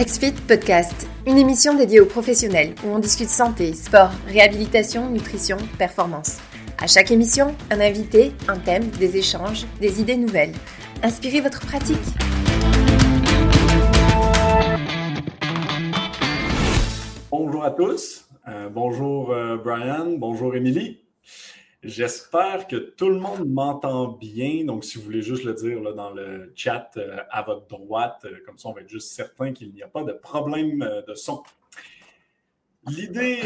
XFIT Podcast, une émission dédiée aux professionnels où on discute santé, sport, réhabilitation, nutrition, performance. À chaque émission, un invité, un thème, des échanges, des idées nouvelles. Inspirez votre pratique. Bonjour à tous. Euh, bonjour euh, Brian. Bonjour Émilie. J'espère que tout le monde m'entend bien. Donc, si vous voulez juste le dire là, dans le chat euh, à votre droite, euh, comme ça, on va être juste certain qu'il n'y a pas de problème euh, de son. L'idée,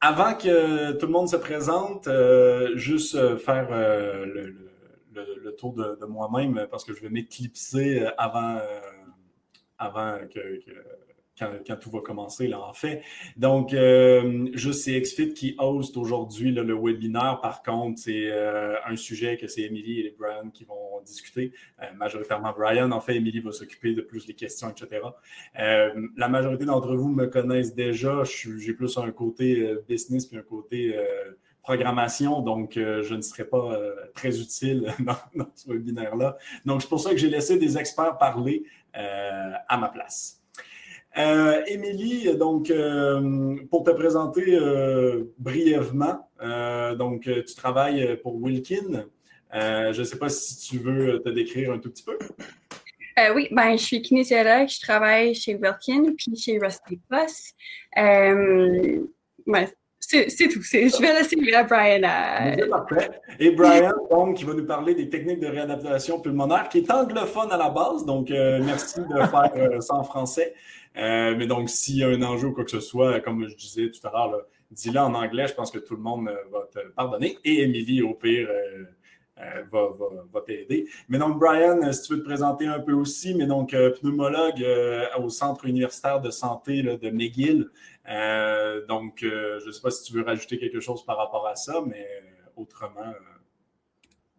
avant que tout le monde se présente, juste faire le, tour de, moi-même parce que je vais m'éclipser avant, avant que quand, tout va commencer, là, en fait. Donc, euh, juste c'est XFIT qui host aujourd'hui le webinaire. Par contre, c'est euh, un sujet que c'est Emily et Brian qui vont discuter. Euh, majoritairement Brian. En fait, Emily va s'occuper de plus des questions, etc. la majorité d'entre vous me connaissent déjà. J'ai plus un côté business puis un côté programmation, donc je ne serai pas très utile dans, dans ce webinaire-là. Donc, c'est pour ça que j'ai laissé des experts parler à ma place. Euh, Émilie, donc, euh, pour te présenter euh, brièvement, donc, tu travailles pour Wilkin. je ne sais pas si tu veux te décrire un tout petit peu. oui, ben, je suis kinésiologue, je travaille chez Wilkin puis chez Rusty Plus. c'est tout. Je vais laisser à Brian. Parfait. Et Brian, donc, qui va nous parler des techniques de réadaptation pulmonaire, qui est anglophone à la base. Donc, merci de faire ça en français. Euh, mais donc, s'il y a un enjeu ou quoi que ce soit, comme je disais tout à l'heure, dis-le en anglais, je pense que tout le monde euh, va te pardonner. Et Émilie, au pire, euh, va, va, t'aider. Mais donc, Brian, si tu veux te présenter un peu aussi, mais donc, pneumologue au Centre universitaire de santé de McGill. donc, je ne sais pas si tu veux rajouter quelque chose par rapport à ça, mais autrement.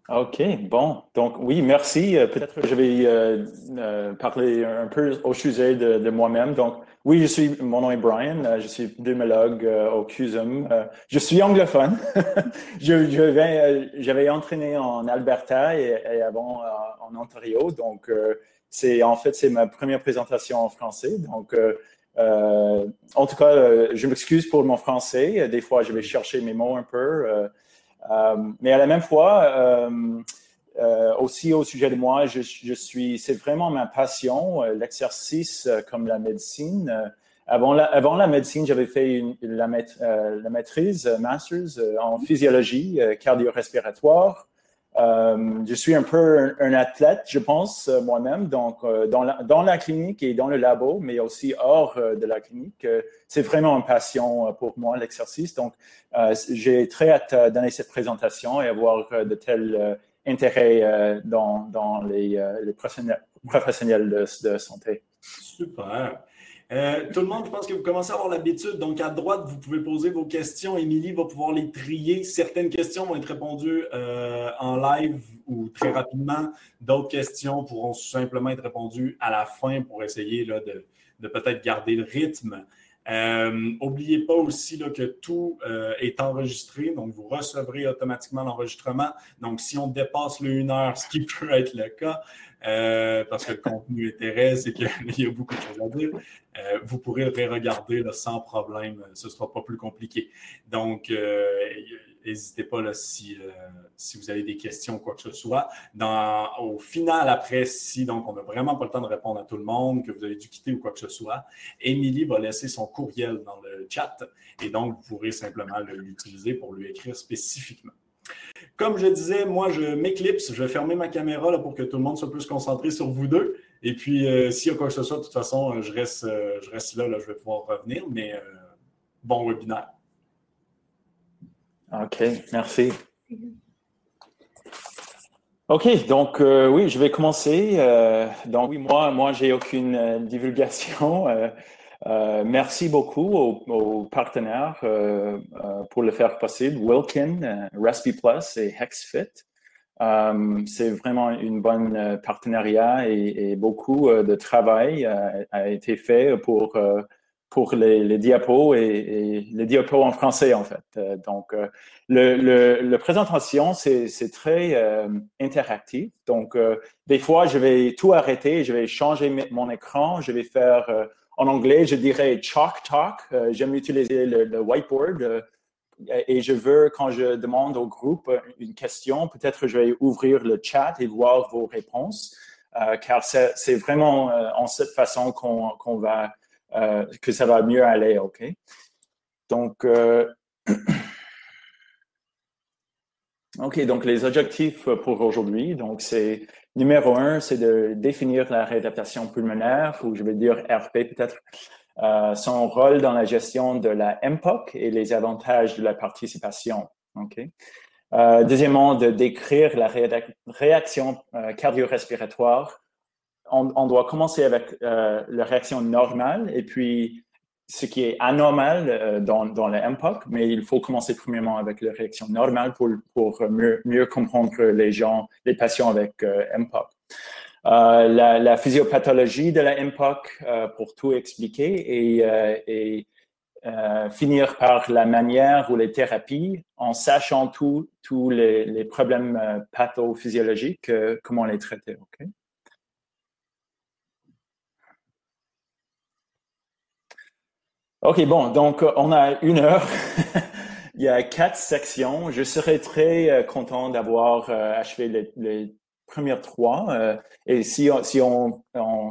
OK, bon. Donc, oui, merci. Euh, peut-être que je vais euh, euh, parler un peu au sujet de, moi-même. Donc, oui, je suis, mon nom est Brian, je suis pneumologue au CUSUM. je suis anglophone. je, j'avais entraîné en Alberta et, avant en Ontario. Donc, c'est en fait, c'est ma première présentation en français. Donc, en tout cas, je m'excuse pour mon français. Des fois, je vais chercher mes mots un peu. Euh, mais à la même fois, euh, euh, aussi au sujet de moi, je, suis, c'est vraiment ma passion, l'exercice comme la médecine. Avant la, avant la médecine, j'avais fait une, la, la, maîtrise, master's en physiologie cardio-respiratoire. Euh, je suis un peu un, athlète, je pense, euh, moi-même, donc euh, dans, la, clinique et dans le labo, mais aussi hors de la clinique. c'est vraiment une passion pour moi, l'exercice. Donc, j'ai très hâte donner cette présentation et avoir de tels intérêts dans, les, professionnels de santé. Super. Euh, tout le monde, je pense que vous commencez à avoir l'habitude. Donc, à droite, vous pouvez poser vos questions. Émilie va pouvoir les trier. Certaines questions vont être répondues euh, en live ou très rapidement. D'autres questions pourront simplement être répondues à la fin pour essayer de peut-être garder le rythme. N'oubliez euh, pas aussi là, que tout est enregistré, donc vous recevrez automatiquement l'enregistrement. Donc, si on dépasse le 1 heure, ce qui peut être le cas, euh, parce que le contenu intéresse et qu'il y a beaucoup de choses à dire, euh, vous pourrez le regarder sans problème. Ce ne sera pas plus compliqué. Donc, euh, n'hésitez pas là, si, si vous avez des questions ou quoi que ce soit. Au final, après, si donc on n'a vraiment pas le temps de répondre à tout le monde, que vous avez dû quitter ou quoi que ce soit, Émilie va laisser son courriel dans le chat et donc vous pourrez simplement l'utiliser pour lui écrire spécifiquement. Comme je disais, moi, je m'éclipse. Je vais fermer ma caméra là, pour que tout le monde soit plus concentré sur vous deux. Et puis, euh, s'il y a quoi que ce soit, de toute façon, je reste, euh, je reste là, là, Je vais pouvoir revenir. Mais euh, bon webinaire. OK, merci. OK, donc oui, je vais commencer. donc oui, moi, moi, j'ai aucune divulgation. Euh, merci beaucoup aux, partenaires euh, euh, pour le faire possible, Wilkin, Recipe Plus et HexFit. c'est vraiment une bonne partenariat et, beaucoup de travail a été fait pour pour les, diapos et, les diapos en français, en fait. Euh, donc, euh, le, présentation, c'est très interactif. Donc, des fois, je vais tout arrêter, je vais changer mon écran, je vais faire, en anglais, je dirais chalk talk. J'aime utiliser le, whiteboard. et je veux, quand je demande au groupe une question, peut-être je vais ouvrir le chat et voir vos réponses. car c'est vraiment en cette façon qu'on va euh, que ça va mieux aller, OK? Donc, euh, OK, donc les objectifs pour aujourd'hui, donc c'est numéro un, c'est de définir la réadaptation pulmonaire, ou je vais dire RP peut-être, euh, son rôle dans la gestion de la MPOC et les avantages de la participation. OK? deuxièmement, de décrire la réaction cardio-respiratoire on, doit commencer avec euh, la réaction normale et puis ce qui est anormal euh, dans, le MPOC, mais il faut commencer premièrement avec la réaction normale pour, mieux, comprendre les gens, les patients avec euh, MPOC. La, physiopathologie de la MPOC pour tout expliquer et, finir par la manière ou les thérapies en sachant tous les, problèmes pathophysiologiques, comment les traiter. OK, bon, donc on a une heure. Il y a quatre sections. Je serais très euh, content d'avoir euh, achevé les, premières trois. Euh, et si, si on,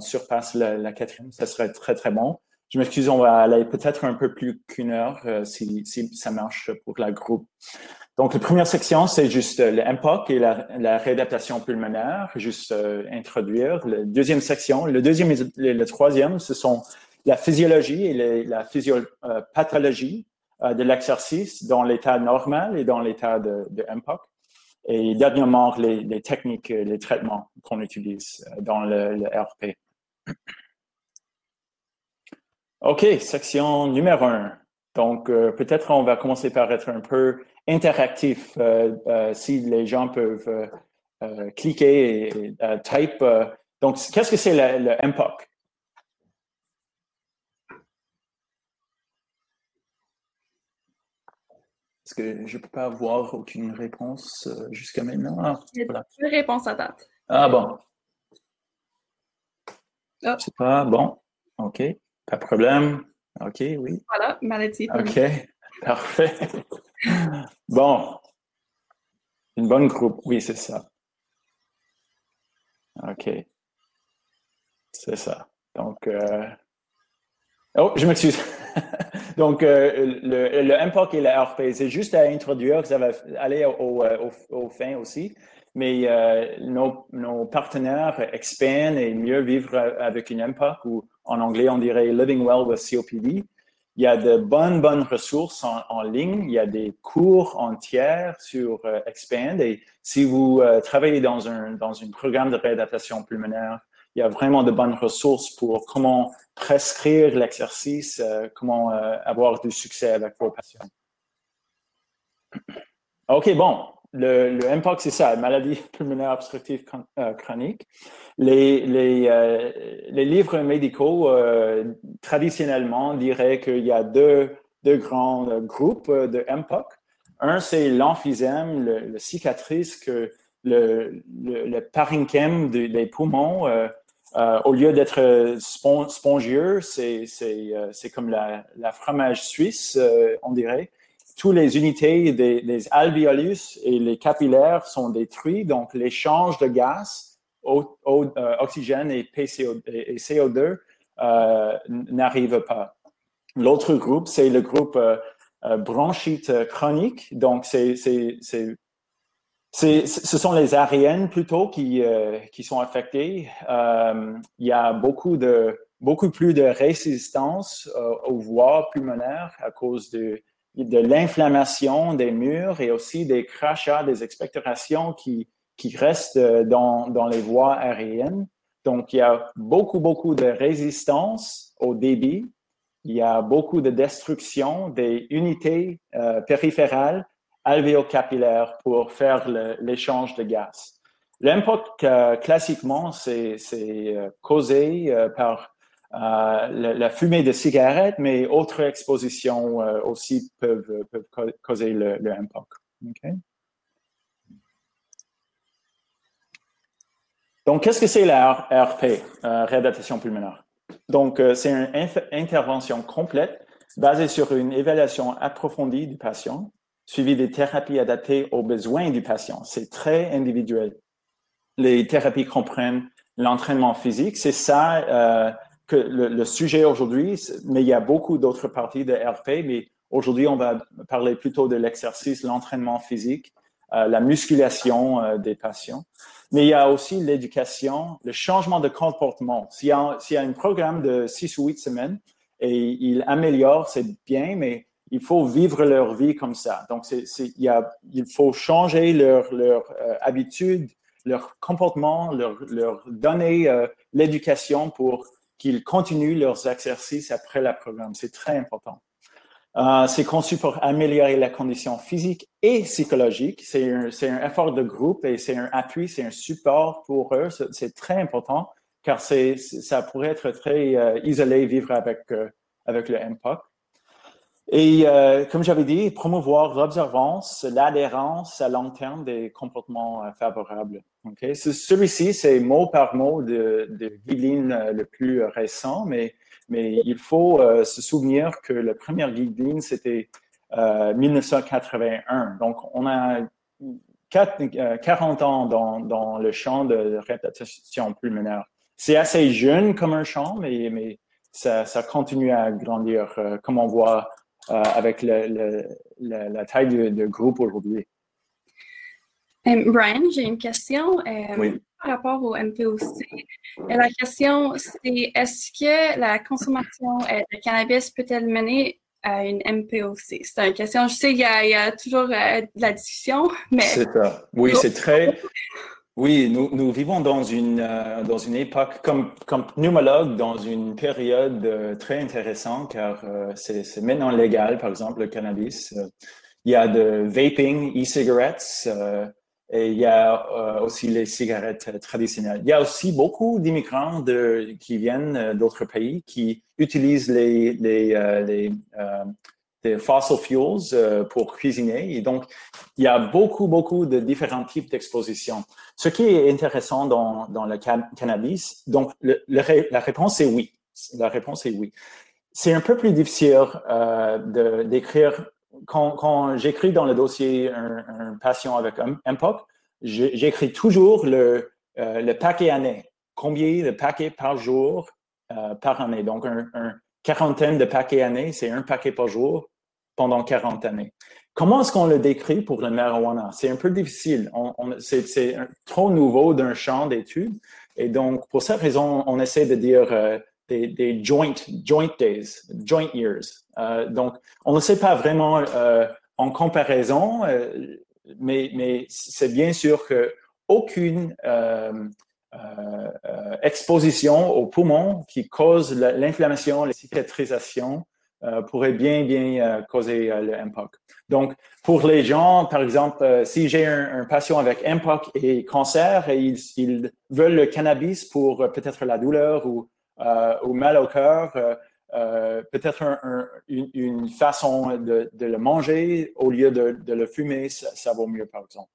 surpasse la, quatrième, ça serait très, très bon. Je m'excuse, on va aller peut-être un peu plus qu'une heure si, si, ça marche pour la groupe. Donc, la première section, c'est juste le MPOC et la, réadaptation pulmonaire, juste introduire. La deuxième section, le deuxième et le troisième, ce sont la physiologie et la physiopathologie euh, de l'exercice dans l'état normal et dans l'état de, MPOC. Et dernièrement, les, techniques, les traitements qu'on utilise euh, dans le, RP. OK, section numéro un. Donc, euh, peut-être on va commencer par être un peu interactif si les gens peuvent cliquer et type. donc, qu'est-ce que c'est le MPOC? Que je ne peux pas avoir aucune réponse euh, jusqu'à maintenant. Ah, réponses à date. Ah bon. Oh. C'est pas bon. OK. Pas de problème. OK, oui. Voilà, maladie. OK. Parfait. bon. Une bonne groupe. Oui, c'est ça. OK. C'est ça. Donc, euh... oh, je m'excuse. Donc, euh, le, le MPOC et le RP, c'est juste à introduire, ça va aller au, au, fin aussi. Mais euh, nos, nos, partenaires expand et mieux vivre avec une MPOC, ou en anglais, on dirait Living Well with COPD. Il y a de bonnes, bonnes ressources en, ligne. Il y a des cours entiers sur euh, Expand. Et si vous travaillez dans un, dans un programme de réadaptation pulmonaire, il y a vraiment de bonnes ressources pour comment prescrire l'exercice, euh, comment euh, avoir du succès avec vos patients. OK, bon, le, le MPOC, c'est ça, maladie pulmonaire obstructive euh, chronique. Les, les, les livres médicaux, traditionnellement, diraient qu'il y a deux, deux grands groupes de MPOC. Un, c'est l'emphysème, le, cicatrice que le, le, le des poumons au lieu d'être euh, spongieux, euh, c'est comme la, fromage suisse, on dirait. Toutes les unités des, alvéolus et les capillaires sont détruits, donc l'échange de gaz, oxygène et, et CO2 n'arrive pas. L'autre groupe, c'est le groupe bronchite chronique, donc c'est ce sont les aériennes plutôt qui, euh, qui sont affectées. Euh, il y a beaucoup, de, beaucoup plus de résistance euh, aux voies pulmonaires à cause de, de l'inflammation des murs et aussi des crachats, des expectorations qui, qui restent dans, dans les voies aériennes. Donc, il y a beaucoup, beaucoup de résistance au débit. Il y a beaucoup de destruction des unités périphérales alvéocapillaire pour faire l'échange de gaz. L'impact, euh, classiquement, c'est euh, causé euh, par la, fumée de cigarettes, mais autres expositions aussi peuvent, causer le. Donc, qu'est-ce que c'est la RP, réadaptation pulmonaire? Donc, c'est une intervention complète basée sur une évaluation approfondie du patient, suivie des thérapies adaptées aux besoins du patient. C'est très individuel. Les thérapies comprennent l'entraînement physique. C'est ça euh, que le, sujet aujourd'hui, mais il y a beaucoup d'autres parties de RP, mais aujourd'hui, on va parler plutôt de l'exercice, l'entraînement physique, euh, la musculation euh, des patients. Mais il y a aussi l'éducation, le changement de comportement. S'il y a un programme de six ou huit semaines et il améliore, c'est bien, mais il faut vivre leur vie comme ça. Donc, il, faut changer leur, leur euh, habitude, leur comportement, leur, donner euh, l'éducation pour qu'ils continuent leurs exercices après le programme. C'est très important. Euh, c'est conçu pour améliorer la condition physique et psychologique. C'est un, effort de groupe et c'est un appui, c'est un support pour eux. C'est, très important car ça pourrait être très isolé vivre avec, avec le MPOC. Et euh, comme j'avais dit, promouvoir l'observance, l'adhérence à long terme des comportements euh, favorables. Okay? Celui-ci, c'est mot par mot de, de guideline euh, le plus récent, mais, mais il faut se souvenir que la première guideline, c'était 1981. Donc, on a 40 ans dans, dans le champ de réadaptation pulmonaire. C'est assez jeune comme un champ, mais, mais ça continue à grandir, comme on voit euh, avec la taille du, groupe aujourd'hui. Euh, Brian, j'ai une question euh, par rapport au MPOC. La question, c'est est-ce que la consommation de cannabis peut-elle mener à une MPOC? C'est une question, je sais qu'il y, a toujours de la discussion, mais... C'est ça. Oui, c'est très... Oui, nous, vivons dans une, euh, dans une époque, comme, comme pneumologue, dans une période euh, très intéressante, car euh, c'est maintenant légal, par exemple, le cannabis. il y a de vaping, e-cigarettes, et il y a aussi les cigarettes traditionnelles. Il y a aussi beaucoup d'immigrants qui viennent d'autres pays qui utilisent les, les, les des fossil fuels euh, pour cuisiner. Et donc, il y a beaucoup, beaucoup de différents types d'exposition. Ce qui est intéressant dans, dans le cannabis, donc la réponse est oui. La réponse est oui. C'est un peu plus difficile euh, d'écrire. Quand, quand j'écris dans le dossier un, patient avec un MPOC, j'écris toujours le, euh, le paquet année. Combien de paquets par jour par année? Donc, un quarantaine de paquets année, c'est un paquet par jour pendant 40 années. Comment est-ce qu'on le décrit pour le marijuana? C'est un peu difficile. C'est trop nouveau d'un champ d'études. Et donc, pour cette raison, on essaie de dire euh, des, joint, joint days, joint years. Euh, donc, on ne sait pas vraiment euh, en comparaison, mais, mais c'est bien sûr que aucune exposition aux poumons qui cause l'inflammation, la cicatrisation, euh, pourrait bien, bien euh, causer euh, le MPOC. Donc, pour les gens, par exemple, si j'ai un, patient avec MPOC et cancer et ils, veulent le cannabis pour peut-être la douleur ou, ou mal au cœur, peut-être une, façon de, le manger au lieu de, le fumer, ça, ça, vaut mieux, par exemple.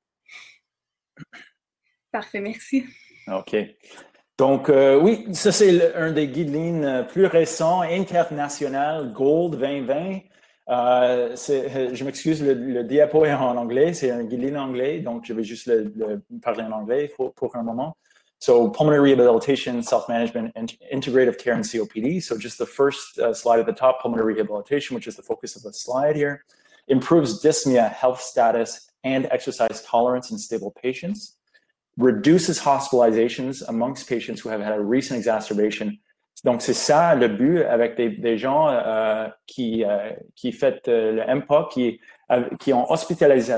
Parfait, merci. OK. Donc, euh, oui, ça, c'est un des guidelines euh, plus récents, international, Gold 2020. Euh, je m'excuse, le, diapo est en anglais, c'est un guideline anglais, donc je vais juste le, parler en anglais pour, pour, un moment. So, pulmonary rehabilitation, self-management, integrative care, and COPD. So, just the first uh, slide at the top, pulmonary rehabilitation, which is the focus of the slide here, improves dyspnea, health status, and exercise tolerance in stable patients. Reduces hospitalizations amongst patients who have had a recent exacerbation. Donc, c'est ça le but avec des, des gens euh, qui, euh, qui font euh, le MPOC, qui, euh, qui ont hospitalisé,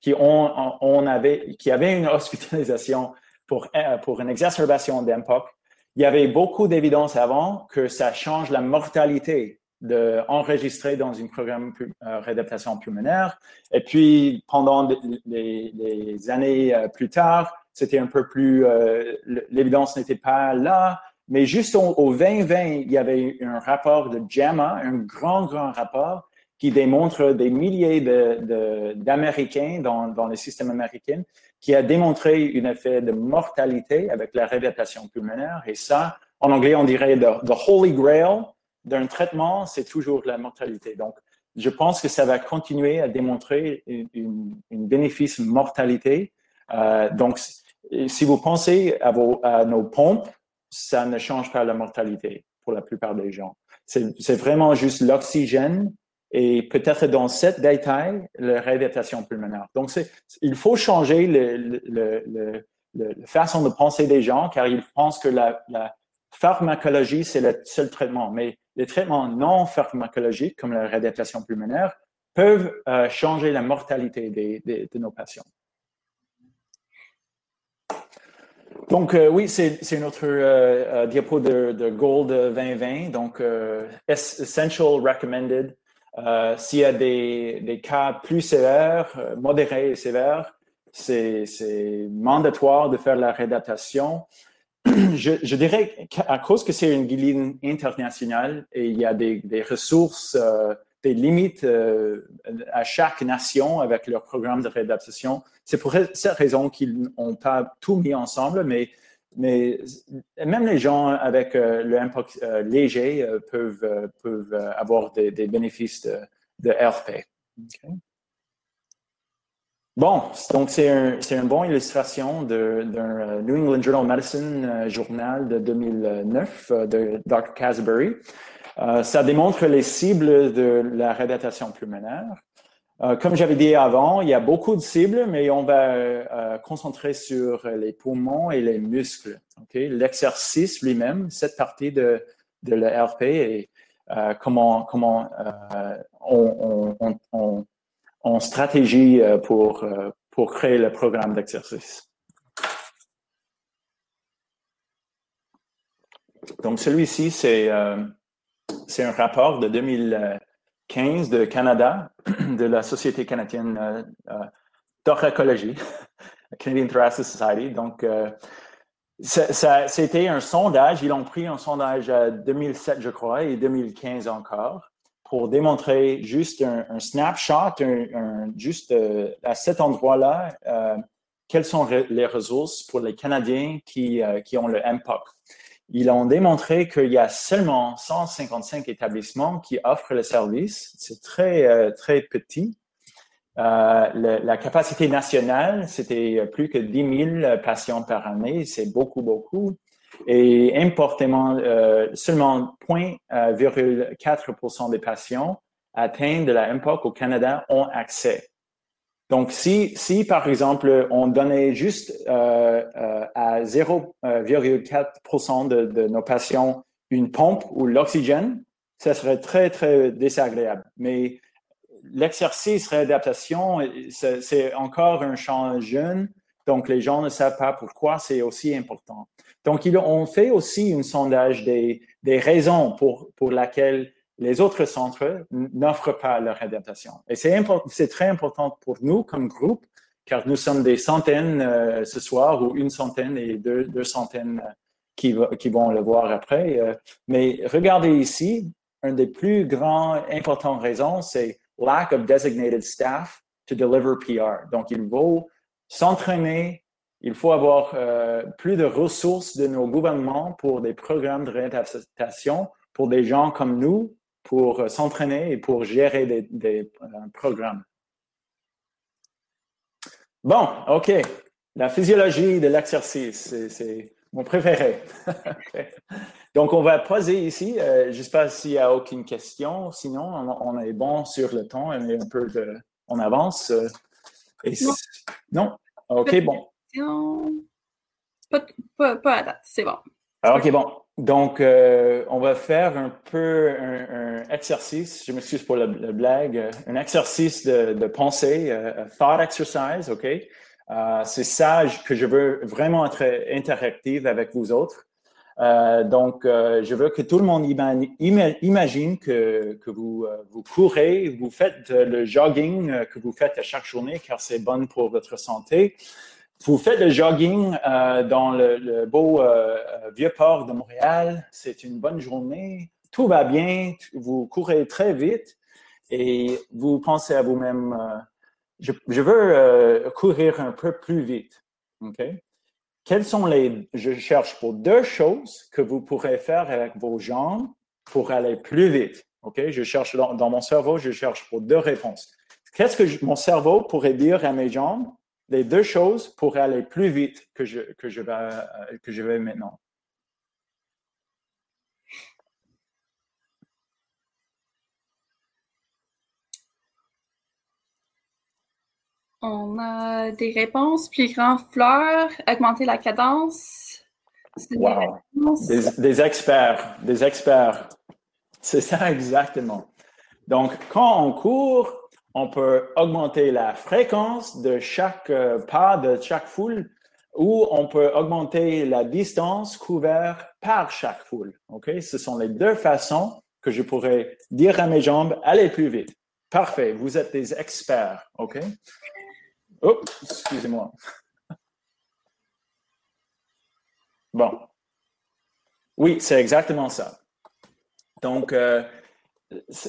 qui, ont, on avait, qui avaient une hospitalisation pour, euh, pour une exacerbation d'MPOC. Il y avait beaucoup d'évidence avant que ça change la mortalité de dans un programme de réadaptation pulmonaire. Et puis, pendant les, années plus tard, c'était un peu plus, euh, l'évidence n'était pas là, Mais juste au, 2020, il y avait un rapport de JAMA, un grand, grand rapport, qui démontre des milliers d'Américains de, dans, dans le système américain, qui a démontré un effet de mortalité avec la réadaptation pulmonaire. Et ça, en anglais, on dirait the, the holy grail d'un traitement, c'est toujours la mortalité. Donc, je pense que ça va continuer à démontrer un bénéfice mortalité. Euh, donc, si vous pensez à, vos, à nos pompes, ça ne change pas la mortalité pour la plupart des gens. C'est vraiment juste l'oxygène et peut-être dans cette détail, la réadaptation pulmonaire. Donc, il faut changer la façon de penser des gens car ils pensent que la, la pharmacologie, c'est le seul traitement. Mais les traitements non pharmacologiques, comme la réadaptation pulmonaire, peuvent euh, changer la mortalité de nos patients. Donc, euh, oui, c'est une autre euh, diapo de, Gold 2020. Donc, Essential Recommended. S'il y a des, des, cas plus sévères, modérés et sévères, c'est mandatoire de faire la réadaptation. Je, dirais qu'à cause que c'est une guiline internationale et il y a des, ressources, euh, des limites euh, à chaque nation avec leur programme de réadaptation, c'est pour cette raison qu'ils n'ont pas tout mis ensemble, mais, même les gens avec euh, le impact léger peuvent, peuvent avoir des, bénéfices de, de RP. Bon, donc c'est un, une bonne illustration d'un euh, New England Journal of Medicine euh, journal de 2009 euh, de Dr. Casbury. ça démontre les cibles de la réadaptation pulmonaire. comme j'avais dit avant, il y a beaucoup de cibles, mais on va concentrer sur les poumons et les muscles. L'exercice lui-même, cette partie de, de l'ERP et comment, comment on en stratégie euh, pour, euh, pour créer le programme d'exercice. Donc, celui-ci, c'est euh, un rapport de 2015 de Canada, de la Société canadienne d'oracologie, Canadian Thoracic Society. Donc, c'était un sondage. Ils ont pris un sondage à 2007, je crois, et 2015 encore pour démontrer juste un, snapshot, juste euh, à cet endroit-là, euh, quelles sont les ressources pour les Canadiens qui, euh, qui ont le MPOC. Ils ont démontré qu'il y a seulement 155 établissements qui offrent le service. C'est très, très petit. la capacité nationale, c'était plus que 10 000 patients par année. C'est beaucoup, beaucoup et importantement, euh, seulement 0,4% des patients atteints de la MPOC au Canada ont accès. Donc, si, si par exemple, on donnait juste euh, euh, à 0,4% de, de, nos patients une pompe ou l'oxygène, ça serait très, très désagréable. Mais l'exercice réadaptation, c'est encore un champ jeune, donc les gens ne savent pas pourquoi c'est aussi important. Donc, ils ont fait aussi un sondage des, des raisons pour, pour lesquelles les autres centres n'offrent pas leur adaptation. Et c'est très important pour nous comme groupe, car nous sommes des centaines euh, ce soir, ou une centaine et deux, deux centaines euh, qui, qui, vont le voir après. Euh, mais regardez ici, une des plus grandes, importantes raisons, c'est lack of designated staff to deliver PR. Donc, il faut s'entraîner il faut avoir euh, plus de ressources de nos gouvernements pour des programmes de réadaptation pour des gens comme nous, pour euh, s'entraîner et pour gérer des, euh, programmes. Bon, OK. La physiologie de l'exercice, c'est mon préféré. Donc, on va poser ici. je ne sais pas s'il n'y a aucune question. Sinon, on, est bon sur le temps. On est un peu de, on avance. non. non? OK, bon. Pas, à date, c'est bon. Ah, OK, bon. Donc, euh, on va faire un peu un, exercice, je m'excuse pour la, blague, un exercice de, pensée, euh, thought exercise, OK? Euh, c'est ça que je veux vraiment être interactive avec vous autres. donc, je veux que tout le monde imagine que, que vous, vous courez, vous faites le jogging que vous faites à chaque journée car c'est bon pour votre santé. Vous faites le jogging euh, dans le, beau euh, vieux port de Montréal, c'est une bonne journée, tout va bien, vous courez très vite et vous pensez à vous-même, je, je, veux courir un peu plus vite. OK? Quelles sont les, je cherche pour deux choses que vous pourrez faire avec vos jambes pour aller plus vite. OK? Je cherche dans, mon cerveau, je cherche pour deux réponses. Qu'est-ce que mon cerveau pourrait dire à mes jambes? Les deux choses pour aller plus vite que je, que je, vais, euh, que je vais maintenant. On a des réponses. Plus grand fleur, augmenter la cadence. Wow. Des, experts, des experts. C'est ça exactement. Donc, quand on court, on peut augmenter la fréquence de chaque euh, pas, de chaque foule, ou on peut augmenter la distance couverte par chaque foule. Ce sont les deux façons que je pourrais dire à mes jambes, allez plus vite. Parfait, vous êtes des experts. OK? Oh, excusez-moi. Bon. Oui, c'est exactement ça. Donc, euh,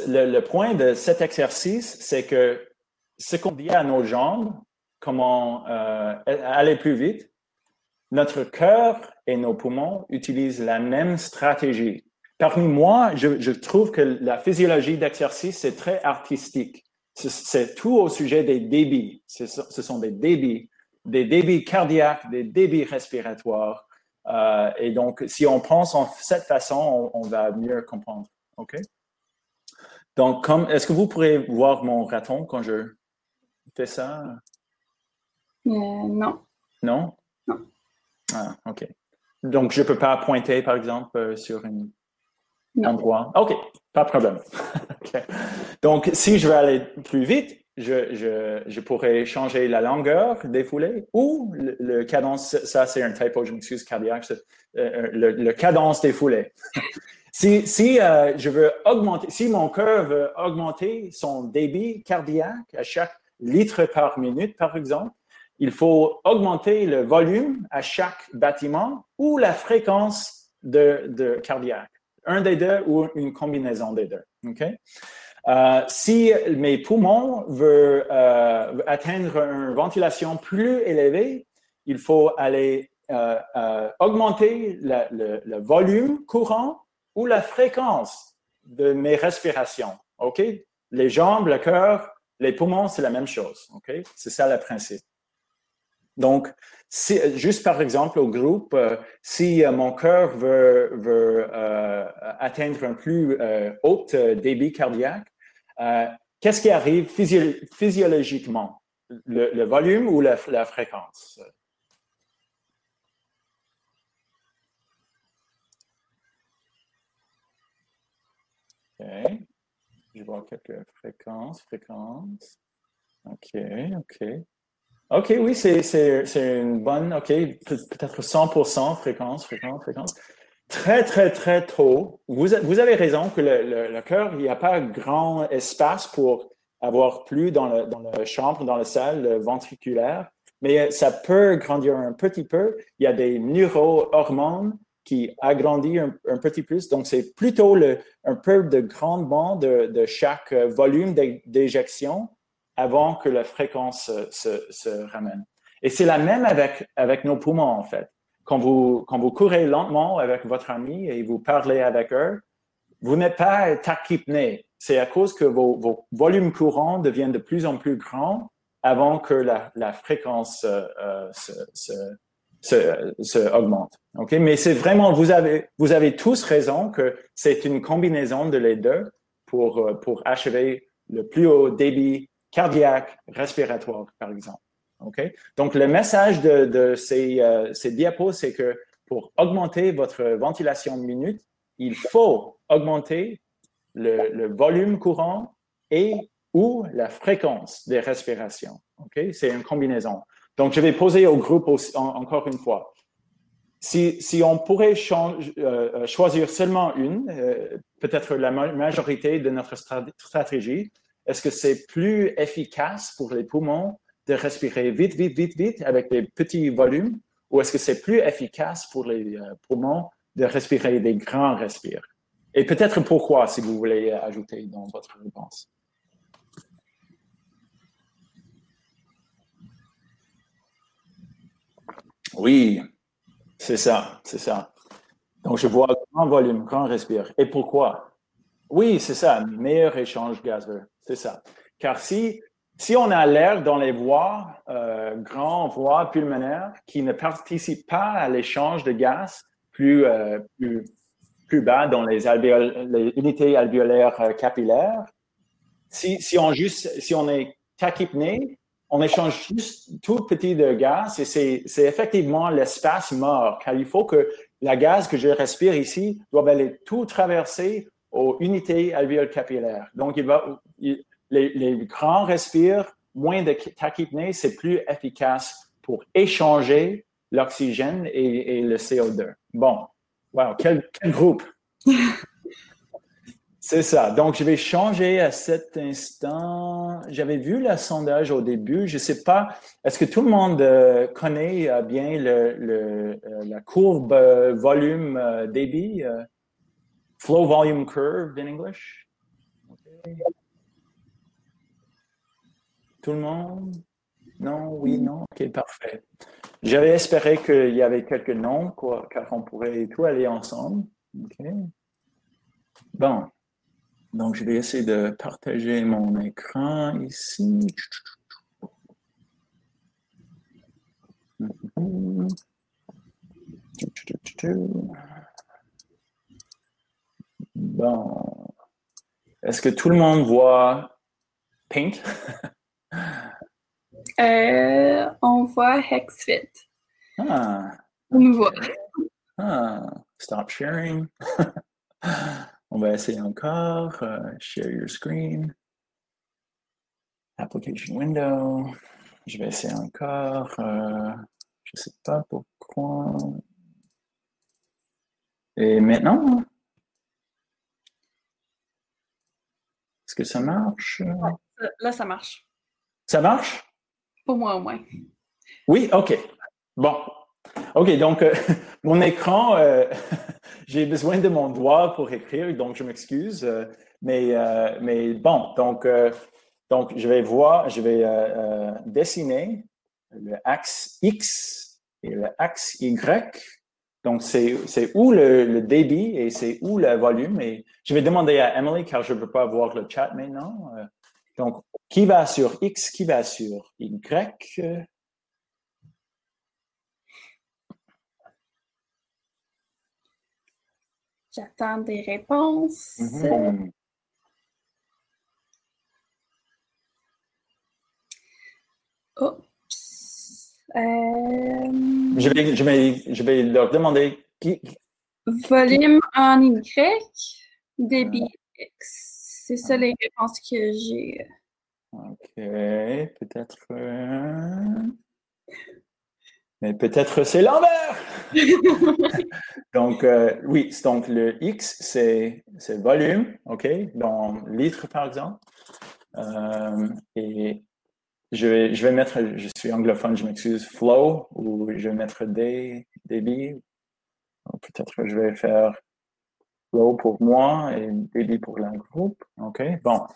le, point de cet exercice, c'est que ce qu'on dit à nos jambes, comment euh, aller plus vite, notre cœur et nos poumons utilisent la même stratégie. Parmi moi, je, trouve que la physiologie d'exercice, c'est très artistique. C'est tout au sujet des débits. Ce sont des débits, des débits cardiaques, des débits respiratoires. Euh, et donc, si on pense en cette façon, on, va mieux comprendre. OK? Donc, comme, est-ce que vous pourrez voir mon raton quand je fais ça? Euh, non. Non? Non. Ah, OK. Donc, je ne peux pas pointer, par exemple, euh, sur un endroit. OK, pas de problème. Donc, si je veux aller plus vite, je, je, je, pourrais changer la longueur des foulées ou le, cadence, ça c'est un typo, je m'excuse, cardiaque, euh, euh, le, cadence des foulées. si euh, je veux augmenter, si mon cœur veut augmenter son débit cardiaque à chaque litre par minute, par exemple, il faut augmenter le volume à chaque bâtiment ou la fréquence de, cardiaque. Un des deux ou une combinaison des deux. Euh, si mes poumons veulent euh, atteindre une ventilation plus élevée, il faut aller augmenter le, volume courant ou la fréquence de mes respirations. OK? Les jambes, le cœur, les poumons, c'est la même chose. OK? C'est ça le principe. Donc, juste par exemple au groupe, si mon cœur veut, veut atteindre un plus haut débit cardiaque, euh, qu'est-ce qui arrive physiologiquement? Le, volume ou la, fréquence? OK. Je vois quelques fréquences, fréquences. OK, OK. OK, oui, c'est une bonne, OK, peut-être 100% fréquence, fréquence, fréquence très, très, très tôt, vous, vous avez raison que le, cœur, il n'y a pas grand espace pour avoir plus dans, le, dans la chambre, dans la salle ventriculaire, mais ça peut grandir un petit peu. Il y a des neurohormones qui agrandissent un, petit plus. Donc, c'est plutôt le, un peu de grandement de, de chaque volume d'éjection avant que la fréquence se, se ramène. Et c'est la même avec, avec nos poumons, en fait quand vous, quand vous courez lentement avec votre ami et vous parlez avec eux, vous n'êtes pas tachypné. C'est à cause que vos, vos, volumes courants deviennent de plus en plus grands avant que la, la fréquence euh, euh se, se, se, se, augmente. Okay? Mais c'est vraiment, vous avez, vous avez tous raison que c'est une combinaison de les deux pour, euh, pour achever le plus haut débit cardiaque, respiratoire, par exemple. Donc, le message de, ces, euh, ces, diapos, c'est que pour augmenter votre ventilation minute, il faut augmenter le, volume courant et ou la fréquence des respirations. C'est une combinaison. Donc, je vais poser au groupe encore une fois. Si, on pourrait euh, choisir seulement une, euh, peut-être la majorité de notre stratégie, est-ce que c'est plus efficace pour les poumons de respirer vite, vite, vite, vite avec des petits volumes ou est-ce que c'est plus efficace pour les euh, poumons de respirer des grands respires? Et peut-être pourquoi, si vous voulez ajouter dans votre réponse. Oui, c'est ça, c'est ça. Donc, je vois grand volume, grand respire. Et pourquoi? Oui, c'est ça, meilleur échange gazeux, c'est ça. Car si, on a l'air dans les voies, euh, grands voies pulmonaires, qui ne participent pas à l'échange de gaz plus, euh, bas dans les, unités alvéolaires euh, capillaires, si, on si on est tachypné, on échange juste tout petit de gaz et c'est effectivement l'espace mort, car il faut que la gaz que je respire ici doit aller tout traverser aux unités alvéoles capillaires. Donc, les, grands respirent, moins de tachypnée, c'est plus efficace pour échanger l'oxygène et, le CO2. Bon, wow, quel groupe! C'est ça. Donc, je vais changer à cet instant. J'avais vu le sondage au début. Je ne sais pas, est-ce que tout le monde euh, connaît euh, bien le, euh, la courbe volume-débit? flow volume curve in English? Tout le monde? Non, oui, non? OK, parfait. J'avais espéré qu'il y avait quelques noms, quoi, car on pourrait tout aller ensemble. OK. Bon. Donc, je vais essayer de partager mon écran ici. Bon. Est-ce que tout le monde voit Paint? Euh, on voit HexFit. Ah. On nous voit. Ah. Stop sharing. On va essayer encore. Uh, share your screen. Application window. Je vais essayer encore. Uh, je ne sais pas pourquoi. Et maintenant? Est-ce que ça marche? Là, ça marche. Ça marche? Pour moi, au moins. Oui, OK. Bon. OK, donc, euh, mon écran, euh, j'ai besoin de mon doigt pour écrire, donc je m'excuse. Euh, mais, euh, mais bon, donc, euh, donc je vais voir, je vais dessiner le axe X et le axe Y. Donc, c'est où le, débit et c'est où le volume. Et je vais demander à Emily, car je ne peux pas voir le chat maintenant. Donc, qui va sur X, qui va sur Y? J'attends des réponses. Mm-hmm. Euh, je, vais, je, vais, je vais leur demander qui. Volume en Y, débit X. C'est ça les réponses que j'ai. OK. Peut-être. Euh, mais peut-être c'est l'envers. donc, euh, oui, donc le X, c'est volume, OK, dans litres par exemple. Euh, et je vais, je vais mettre, je suis anglophone, je m'excuse, flow, ou je vais mettre des débit. Peut-être que je vais faire flow pour moi et débit pour le groupe. OK, bon.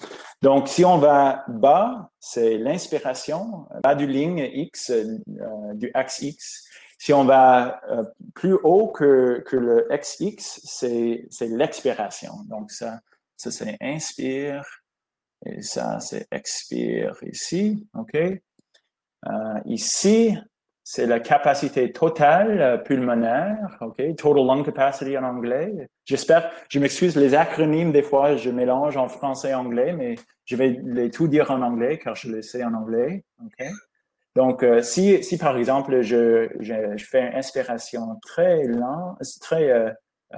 Donc, si on va bas, c'est l'inspiration, bas du ligne X, euh, du axe X. Si on va euh, plus haut que, que le XX, c'est l'expiration. Donc, ça, ça c'est inspire et ça, c'est expire ici. OK? Euh, ici, c'est la capacité totale euh, pulmonaire, OK? Total lung capacity en anglais. J'espère, je m'excuse, les acronymes, des fois, je mélange en français et anglais, mais je vais les tout dire en anglais car je le sais en anglais, OK? Donc, euh, si, si par exemple, je, je, fais une inspiration très lente, très euh, euh,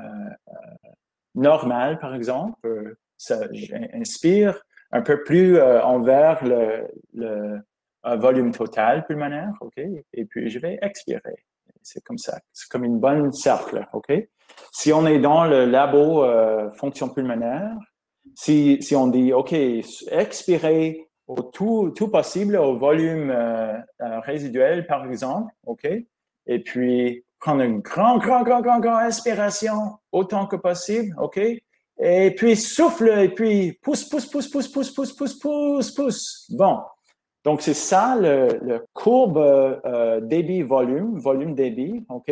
normale, par exemple, ça, j'inspire un peu plus envers le, le volume total pulmonaire, OK? Et puis, je vais expirer. C'est comme ça. C'est comme une bonne cercle, OK? Si on est dans le labo fonction pulmonaire, si, si on dit, OK, expirer au tout, tout possible au volume résiduel, par exemple, OK? Et puis, prendre une grande, grande, grande, grande, grande inspiration autant que possible, OK? Et puis souffle, et puis pousse, pousse, pousse, pousse, pousse, pousse, pousse, pousse, pousse. Bon. Donc, c'est ça le, courbe euh, débit-volume, volume-débit, OK?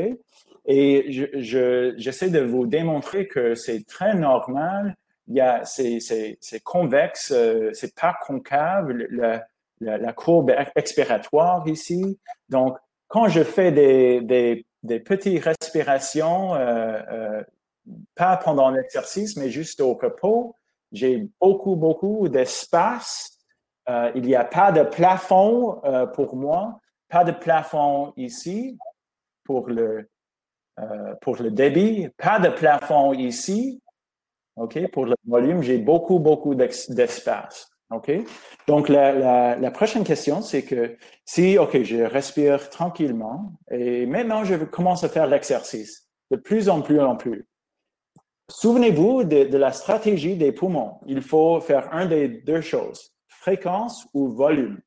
Et je, j'essaie de vous démontrer que c'est très normal. Il y a, c'est, convexe, euh, c'est pas concave, la, la, la, courbe expiratoire ici. Donc, quand je fais des, des, des petites respirations, euh, euh, pas pendant l'exercice, mais juste au repos, j'ai beaucoup, beaucoup d'espace. Euh, il n'y a pas de plafond euh, pour moi, pas de plafond ici pour le, euh, pour le débit, pas de plafond ici. OK, pour le volume, j'ai beaucoup, beaucoup d'espace. OK? Donc, la, la, prochaine question, c'est que si, OK, je respire tranquillement et maintenant je commence à faire l'exercice de plus en plus en plus. Souvenez-vous de, la stratégie des poumons. Il faut faire un des deux choses, fréquence ou volume.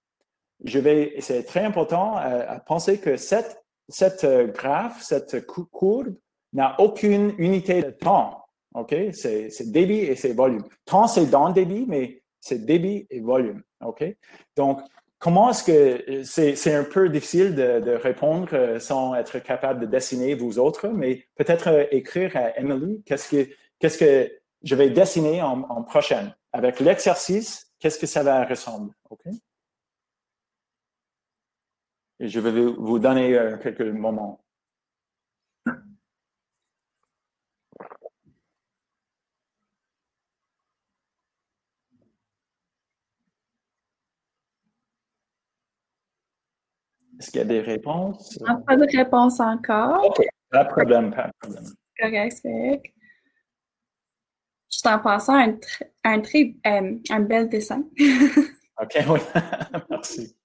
Je vais, c'est très important à, penser que cette, cette euh, graphe, cette courbe n'a aucune unité de temps. OK? C'est débit et c'est volume. Temps, c'est dans le débit, mais c'est débit et volume. OK? Donc, comment est-ce que c'est un peu difficile de, répondre euh, sans être capable de dessiner vous autres, mais peut-être euh, écrire à Emily qu'est-ce que, qu'est-ce que je vais dessiner en prochaine. Avec l'exercice, qu'est-ce que ça va ressembler? OK? Et je vais vous donner euh, quelques moments. Est-ce qu'il y a des réponses? pas de réponse encore. OK, pas de problème, pas de problème. Correct, c'est Je t'en passant un, très, euh, un bel dessin. OK, oui, merci.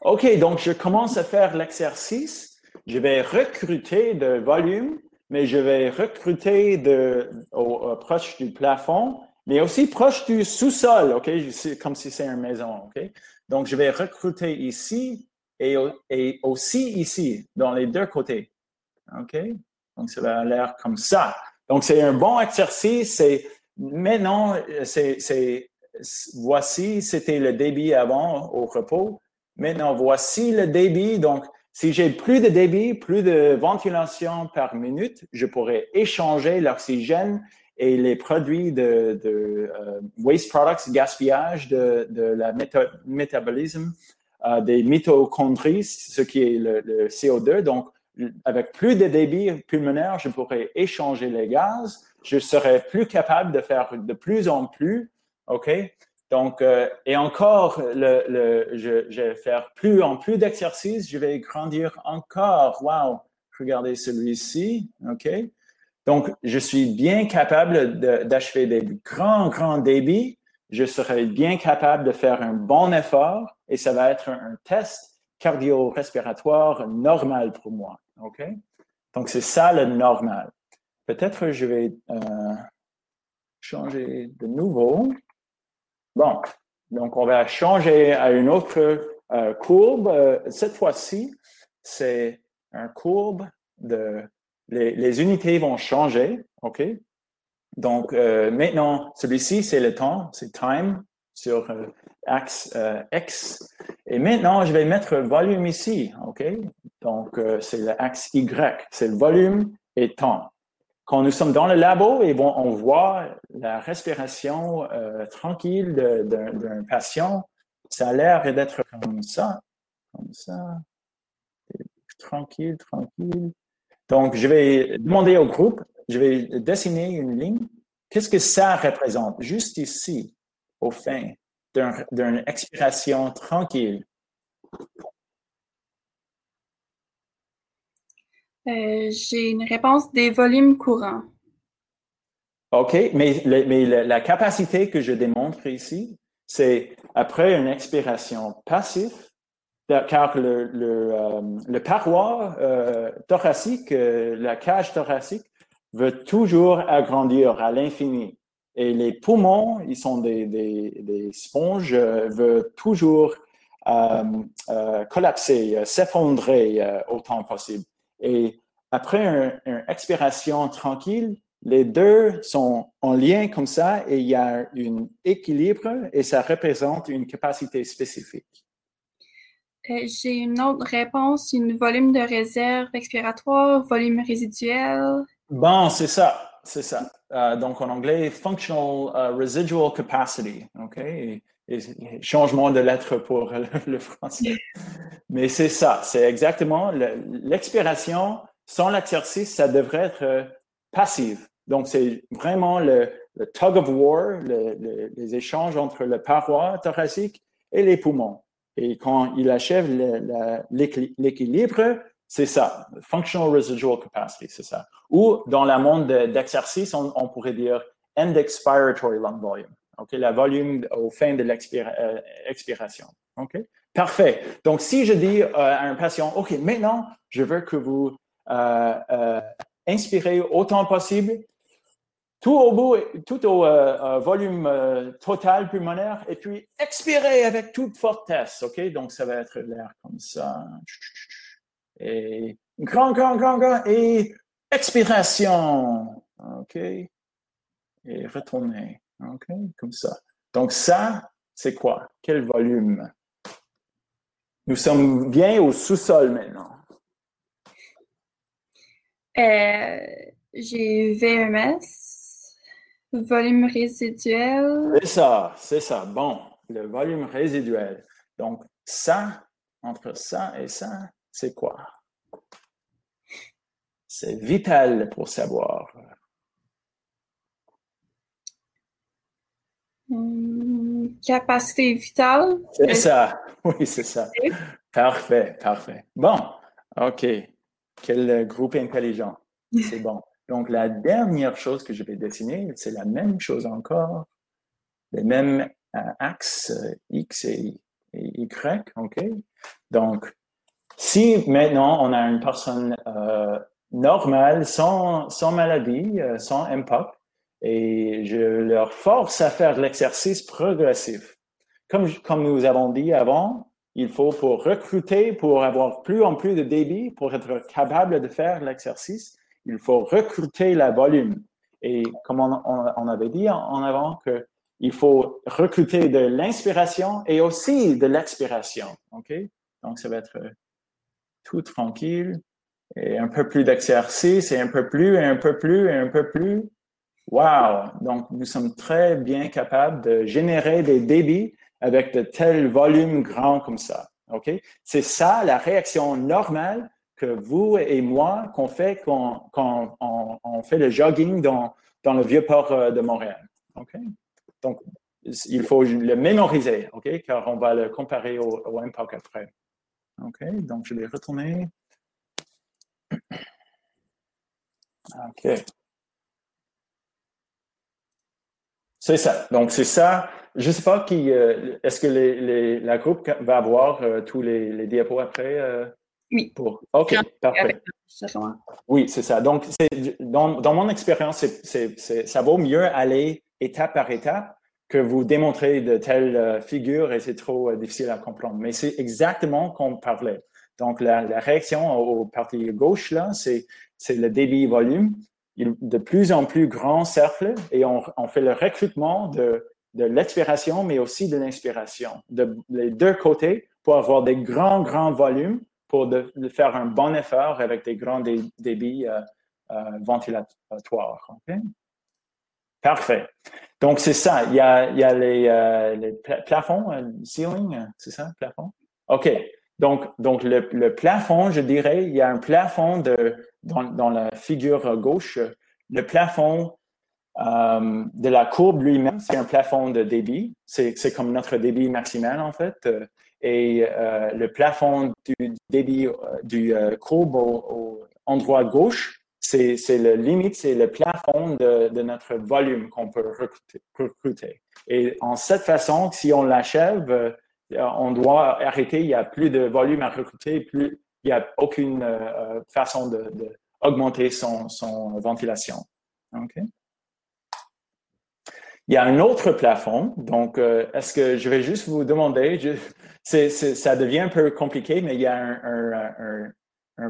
OK, donc je commence à faire l'exercice. Je vais recruter de volume, mais je vais recruter de, proche du plafond, mais aussi proche du sous-sol, OK? Comme si c'est une maison, OK? Donc, je vais recruter ici et, aussi ici, dans les deux côtés. OK? Donc, ça va l'air comme ça. Donc, c'est un bon exercice. C'est maintenant, c'est, voici, c'était le débit avant au repos. Maintenant, voici le débit. Donc, si j'ai plus de débit, plus de ventilation par minute, je pourrais échanger l'oxygène et les produits de, euh, waste products, gaspillage de, la métabolisme des mitochondries, ce qui est le, CO2. Donc, avec plus de débit pulmonaire, je pourrais échanger les gaz. Je serais plus capable de faire de plus en plus. OK? Donc, euh, et encore, je, vais faire plus en plus d'exercices. Je vais grandir encore. Wow! Regardez celui-ci. OK? Donc, je suis bien capable d'achever des grands, grands débits je serai bien capable de faire un bon effort et ça va être un, test cardio-respiratoire normal pour moi. OK? Donc, c'est ça le normal. Peut-être je vais euh, changer de nouveau. Bon, donc on va changer à une autre euh, courbe. Euh, cette fois-ci, c'est un courbe de... Les, unités vont changer, OK? Donc, maintenant, celui-ci, c'est le temps, c'est time sur axe euh, X. Et maintenant, je vais mettre volume ici, OK? Donc, c'est l'axe Y, c'est le volume et temps. Quand nous sommes dans le labo et bon, on voit la respiration tranquille d'un patient, ça a l'air d'être comme ça, comme ça, tranquille, tranquille. Donc, je vais demander au groupe je vais dessiner une ligne. Qu'est-ce que ça représente? Juste ici, au fin d'une expiration tranquille. Euh, j'ai une réponse des volumes courants. OK, mais, mais la, capacité que je démontre ici, c'est après une expiration passive, car le, le, euh, paroi euh, thoracique, la cage thoracique, veut toujours agrandir à l'infini. Et les poumons, ils sont des, des, sponges, euh, veulent toujours euh, euh, collapser, s'effondrer autant possible. Et après une, expiration tranquille, les deux sont en lien comme ça et il y a un équilibre et ça représente une capacité spécifique. J'ai une autre réponse, une volume de réserve expiratoire, volume résiduel. Bon, c'est ça c'est ça. Euh, donc, en anglais, functional uh, residual capacity. OK? Changement de lettre pour le, français. Mais c'est ça. C'est exactement l'expiration sans l'exercice, ça devrait être euh, passif. Donc, c'est vraiment le, tug of war, les échanges entre le paroi thoracique et les poumons. Et quand il achève l'équilibre, c'est ça, functional residual capacity, c'est ça. Ou dans le monde d'exercice, on, pourrait dire end expiratory lung volume. OK, la volume au fin de l'expiration. Euh? Parfait. Donc, si je dis euh, à un patient, OK, maintenant, je veux que vous euh, inspirez autant possible, tout au bout, tout au volume total pulmonaire, et puis expirez avec toute fortesse. OK? Donc, ça va être l'air comme ça et grand, grand, grand, grand, et expiration. OK? Et retourner. OK? Comme ça. Donc, ça, c'est quoi? Quel volume? Nous sommes bien au sous-sol maintenant. Euh, j'ai VMS, volume résiduel. C'est ça, c'est ça. Bon, le volume résiduel. Donc, ça, entre ça et ça, c'est quoi? C'est vital pour savoir. Hmm, capacité vitale? C'est ça. Oui, c'est ça. Parfait, parfait. Bon, OK. Quel groupe intelligent? C'est bon. Donc, la dernière chose que je vais dessiner, c'est la même chose encore. Les mêmes euh, axes X et, et Y. OK? Donc, si maintenant on a une personne euh, normale, sans, sans maladie, euh, sans impact, et je leur force à faire l'exercice progressif. Comme, comme nous avons dit avant, il faut pour recruter, pour avoir plus en plus de débit, pour être capable de faire l'exercice, il faut recruter la volume. Et comme on, avait dit en, avant, que il faut recruter de l'inspiration et aussi de l'expiration. OK? Donc, ça va être tout tranquille, et un peu plus d'exercice, et un peu plus, et un peu plus, et un peu plus. Wow! Donc, nous sommes très bien capables de générer des débits avec de tels volumes grands comme ça. OK? C'est ça la réaction normale que vous et moi qu'on fait quand, on, fait le jogging dans, le vieux port euh, de Montréal. OK? Donc, il faut le mémoriser, OK? Car on va le comparer au, au impact après. OK, donc je vais retourner. OK. C'est ça. Donc, c'est ça. Je ne sais pas qui. Euh, est-ce que les, la groupe va avoir euh, tous les, les, diapos après? Euh, oui. Pour... OK, parfait. Oui, c'est ça. Donc, dans, dans mon expérience, ça vaut mieux aller étape par étape que vous démontrez de telles euh, figures et c'est trop euh, difficile à comprendre. Mais c'est exactement qu'on parlait. Donc, la, réaction au parti gauche, là, c'est, le débit-volume. De plus en plus grand cercle et on, fait le recrutement de, l'expiration, mais aussi de l'inspiration, de les deux côtés pour avoir des grands, grands volumes pour faire un bon effort avec des grands débits euh, ventilatoires. Parfait. Donc, c'est ça. Il y a, il y a les, euh, plafonds, euh, ceiling, c'est ça, plafond? OK. Donc, donc le, le, plafond, je dirais, il y a un plafond de, dans, dans la figure gauche. Le plafond euh, de la courbe lui-même, c'est un plafond de débit. C'est comme notre débit maximal, en fait. Et le plafond du débit du courbe au, au endroit gauche, c'est le limite, c'est le plafond de, notre volume qu'on peut recruter, Et en cette façon, si on l'achève, euh, on doit arrêter, il n'y a plus de volume à recruter, plus, il n'y a aucune euh, façon d'augmenter de, son, son, ventilation. Il y a un autre plafond. Donc, est-ce que je vais juste vous demander, ça devient un peu compliqué, mais il y a un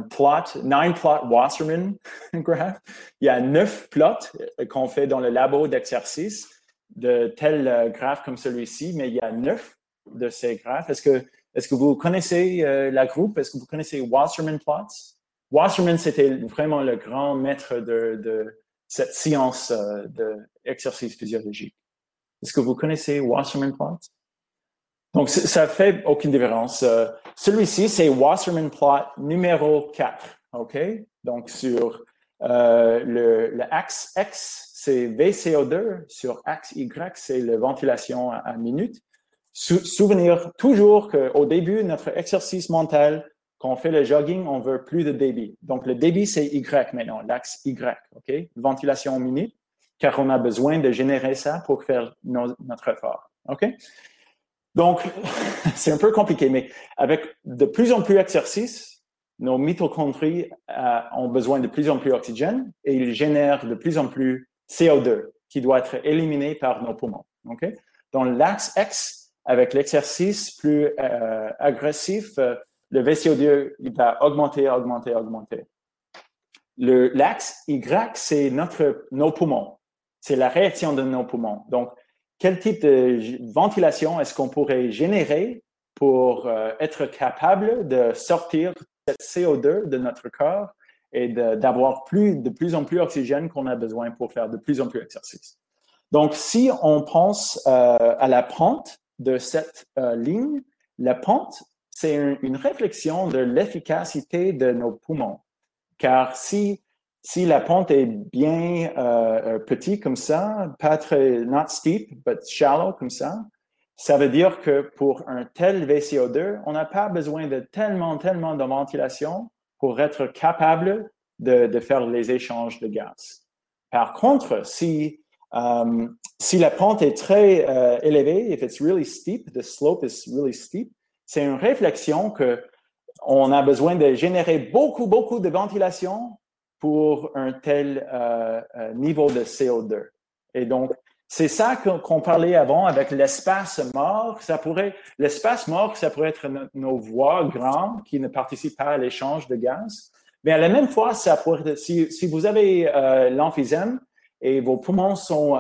plot, nine plot Wasserman graph. Il y a neuf plots qu'on fait dans le labo d'exercice de tels graphes comme celui-ci, mais il y a neuf de ces graphes. Est-ce que, est que vous connaissez la groupe? Est-ce que vous connaissez Wasserman plots? Wasserman, c'était vraiment le grand maître de, cette science euh, d'exercice physiologique. Est-ce que vous connaissez Wasserman plot? Donc, ça fait aucune différence. Euh, celui-ci, c'est Wasserman plot numéro 4. OK? Donc, sur euh, le, axe X, c'est VCO2. Sur axe Y, c'est la ventilation à, minute. souvenir toujours qu'au début, notre exercice mental, quand on fait le jogging, on veut plus de débit. Donc, le débit, c'est Y maintenant, l'axe Y, OK? Ventilation minute, car on a besoin de générer ça pour faire notre effort, OK? Donc, c'est un peu compliqué, mais avec de plus en plus d'exercices, nos mitochondries euh, ont besoin de plus en plus d'oxygène et ils génèrent de plus en plus CO2 qui doit être éliminé par nos poumons. OK? Dans l'axe X, avec l'exercice plus euh, agressif, euh, le VCO2 il va augmenter, augmenter, augmenter. L'axe Y, c'est notre, nos poumons. C'est la réaction de nos poumons. Donc, quel type de ventilation est-ce qu'on pourrait générer pour euh, être capable de sortir cette CO2 de notre corps et d'avoir plus, de plus en plus d'oxygène qu'on a besoin pour faire de plus en plus d'exercices? Donc, si on pense euh, à la pente de cette euh, ligne, la pente, c'est une réflexion de l'efficacité de nos poumons. Car si, si la pente est bien euh, euh, petite comme ça, pas très, not steep, but shallow comme ça, ça veut dire que pour un tel VCO2, on n'a pas besoin de tellement, tellement de ventilation pour être capable de, de faire les échanges de gaz. Par contre, si, um, si la pente est très euh, élevée, if it's really steep, the slope is really steep, c'est une réflexion que on a besoin de générer beaucoup, beaucoup de ventilation pour un tel euh, euh, niveau de CO2. Et donc, c'est ça qu'on parlait avant avec l'espace mort. Ça pourrait, l'espace mort, ça pourrait être nos voies grandes qui ne participent pas à l'échange de gaz. Mais à la même fois, ça pourrait, si, si vous avez euh, l'emphysème et vos poumons sont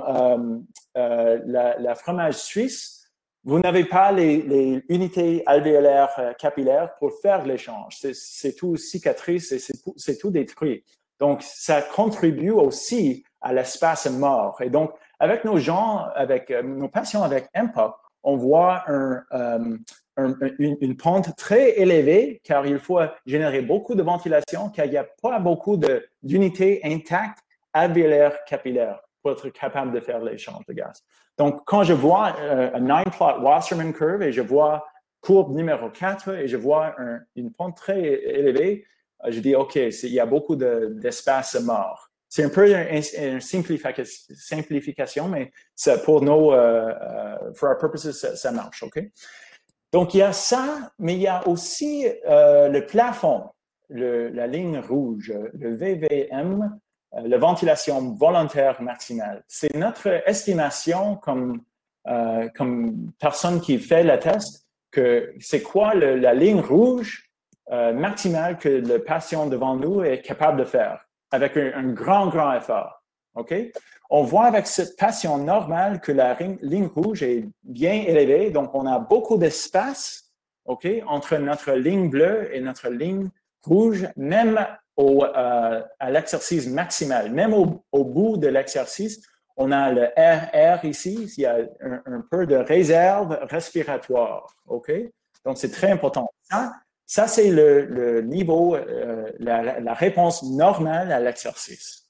la, la fromage suisse, vous n'avez pas les, unités alvéolaires euh, capillaires pour faire l'échange. C'est tout cicatrice et c'est tout détruit. Donc, ça contribue aussi à l'espace mort. Et donc, avec nos gens, avec euh, nos patients avec MPOC, on voit euh, une, pente très élevée car il faut générer beaucoup de ventilation car il n'y a pas beaucoup d'unités intactes alvéolaires capillaires pour être capable de faire l'échange de gaz. Donc, quand je vois euh, un nine-plot Wasserman curve et je vois courbe numéro 4 et je vois une pente très élevée, je dis, OK, il y a beaucoup d'espace mort. C'est un peu une, simplification, mais pour nos, uh, for our purposes, ça, marche, OK? Donc, il y a ça, mais il y a aussi le plafond, la ligne rouge, le VVM, euh, la ventilation volontaire maximale. C'est notre estimation euh, comme personne qui fait le test que c'est quoi la ligne rouge euh, maximale que le patient devant nous est capable de faire avec un, grand, grand effort. OK? On voit avec cette patient normale que la ligne rouge est bien élevée, donc on a beaucoup d'espace OK, entre notre ligne bleue et notre ligne rouge, même au, euh, à l'exercice maximal. Même au, au bout de l'exercice, on a le RR ici, il y a un, peu de réserve respiratoire. OK? Donc, c'est très important. Ça c'est le, le, niveau, euh, la, réponse normale à l'exercice.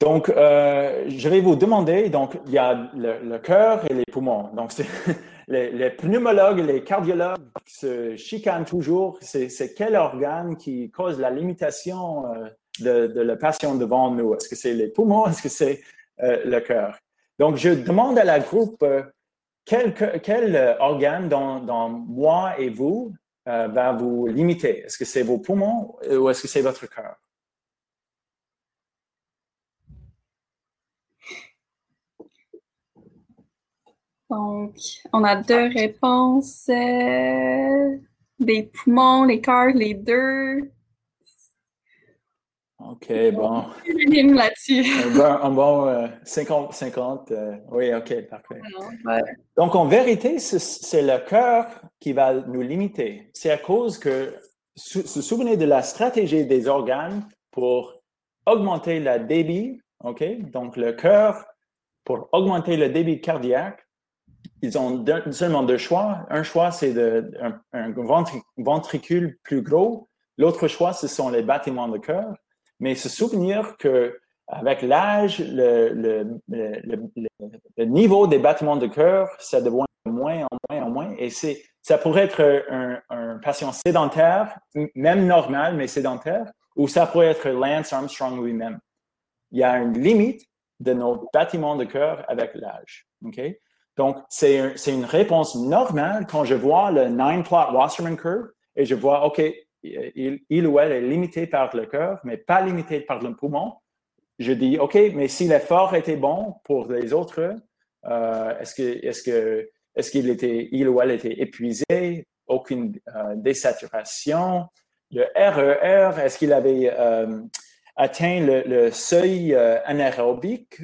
Donc, euh, je vais vous demander, donc, il y a le, le cœur et les poumons. Donc, les, pneumologues, les cardiologues se chicanent toujours. C'est quel organe qui cause la limitation euh, de, de la patient devant nous? Est-ce que c'est les poumons? Est-ce que c'est le cœur? Donc, je demande à la groupe quel, euh, organe dans, moi et vous euh, va vous limiter? Est-ce que c'est vos poumons euh, ou est-ce que c'est votre cœur? Donc, on a deux réponses. Euh, des poumons, les cœurs, les deux. OK, bon. là-dessus. Un bon, 50-50. Euh, euh, oui, OK, parfait. Donc, en vérité, c'est le cœur qui va nous limiter. C'est à cause que, se souvenez de la stratégie des organes pour augmenter le débit, OK? Donc, le cœur, pour augmenter le débit cardiaque, ils ont seulement deux choix. Un choix, c'est un, un ventricule plus gros. L'autre choix, ce sont les bâtiments de cœur. Mais se souvenir que avec l'âge, le, niveau des battements de cœur, ça devient moins en moins en moins. Et c'est, ça pourrait être un, un, patient sédentaire, même normal, mais sédentaire, ou ça pourrait être Lance Armstrong lui-même. Il y a une limite de nos bâtiments de cœur avec l'âge. Okay? Donc, c'est, une réponse normale quand je vois le nine-plot Wasserman curve et je vois, OK, il, ou elle est limité par le cœur, mais pas limité par le poumon. Je dis, OK, mais si l'effort était bon pour les autres, euh, est-ce que, est-ce que, est-ce qu'il était, il ou elle était épuisé, aucune euh, désaturation, le RER, est-ce qu'il avait euh, atteint le, seuil anaérobique?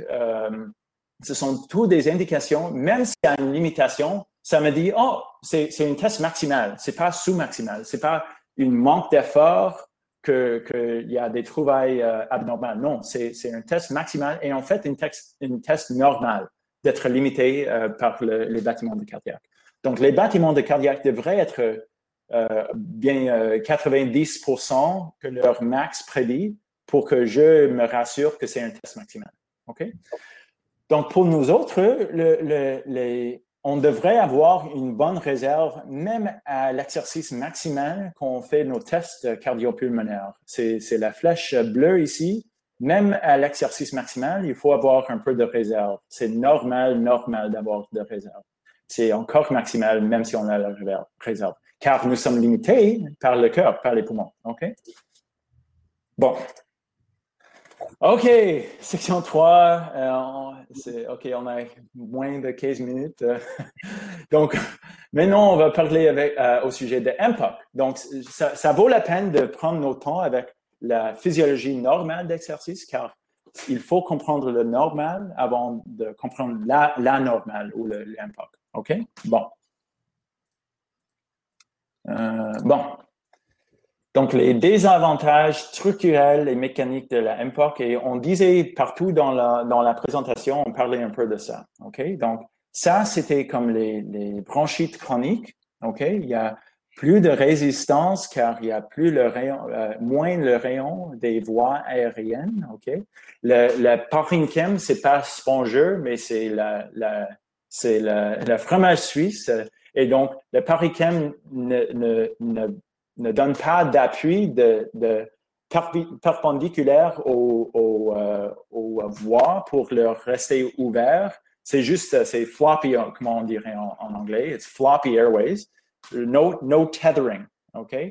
ce sont toutes des indications, même s'il y a une limitation, ça me dit, oh, c'est, une test maximale, c'est pas sous-maximal, c'est pas une manque d'effort qu'il y a des trouvailles euh, abnormales. Non, c'est, un test maximal et en fait, une, test, normale d'être limité euh, par les bâtiments de cardiaque. Donc, les bâtiments de cardiaque devraient être euh, bien 90% que leur max prédit pour que je me rassure que c'est un test maximal. OK? Donc, pour nous autres, on devrait avoir une bonne réserve même à l'exercice maximal qu'on fait nos tests cardiopulmonaires. C'est la flèche bleue ici. Même à l'exercice maximal, il faut avoir un peu de réserve. C'est normal, normal d'avoir de réserve. C'est encore maximal, même si on a la réserve. Car nous sommes limités par le cœur, par les poumons. OK? Bon, OK, section 3. Euh, OK, on a moins de 15 minutes. donc, maintenant, on va parler euh, au sujet de MPOC. Donc, ça, vaut la peine de prendre nos temps avec la physiologie normale d'exercice, car il faut comprendre le normal avant de comprendre la, la normale ou MPOC. OK? Bon. Euh, bon, donc, les désavantages structurels et mécaniques de la MPOC, et on disait partout dans la, dans la présentation, on parlait un peu de ça. OK? Donc, ça, c'était comme les, les bronchites chroniques. OK? Il y a plus de résistance car il y a plus le rayon, euh, moins le rayon des voies aériennes. OK? Le, le parenchyme, c'est pas spongeux, mais c'est la, la, c'est le, fromage suisse. Et donc, le parenchyme ne, ne, ne ne donne pas d'appui de, perpendiculaire aux, euh, voies pour leur rester ouvert. C'est juste, c'est floppy, comment on dirait en, anglais, it's floppy airways. No, no tethering, OK? Euh,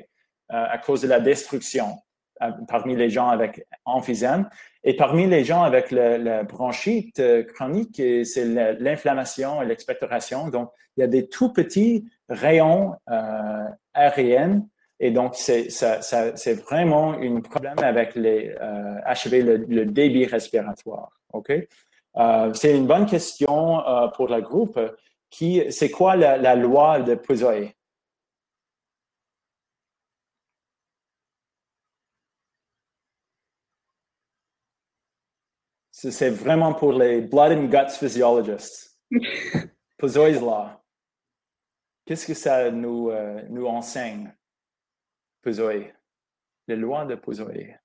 à cause de la destruction euh, parmi les gens avec emphysème. Et parmi les gens avec la bronchite chronique, c'est l'inflammation et l'expectoration. Donc, il y a des tout petits rayons aériens et donc, c'est vraiment un problème avec les, euh, achever le, débit respiratoire. OK? Euh, c'est une bonne question euh, pour le groupe. Qui, c'est quoi la, loi de Puzoé? C'est vraiment pour les blood and guts physiologists. Puzoé's law. Qu'est-ce que ça nous, nous enseigne? Puzoé, les lois de Puzoé.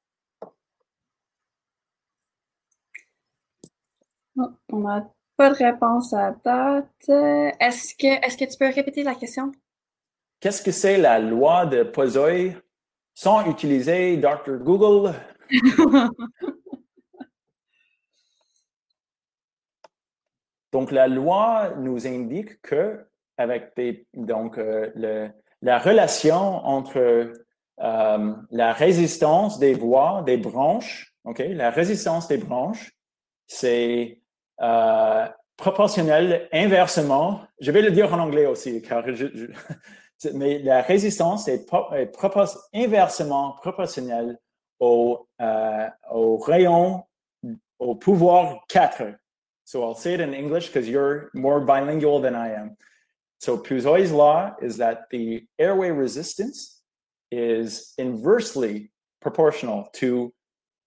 On n'a pas de réponse à date. Est-ce que, tu peux répéter la question? Qu'est-ce que c'est la loi de Puzoé sans utiliser Dr. Google? donc, la loi nous indique que, avec donc, euh, la relation entre euh, la résistance des voies, des branches, OK? La résistance des branches, c'est euh, proportionnelle inversement. Je vais le dire en anglais aussi, car mais la résistance est, inversement proportionnelle au, euh, au rayon, au pouvoir 4. So I'll say it in English because you're more bilingual than I am. So Puzoi's law is that the airway resistance is inversely proportional to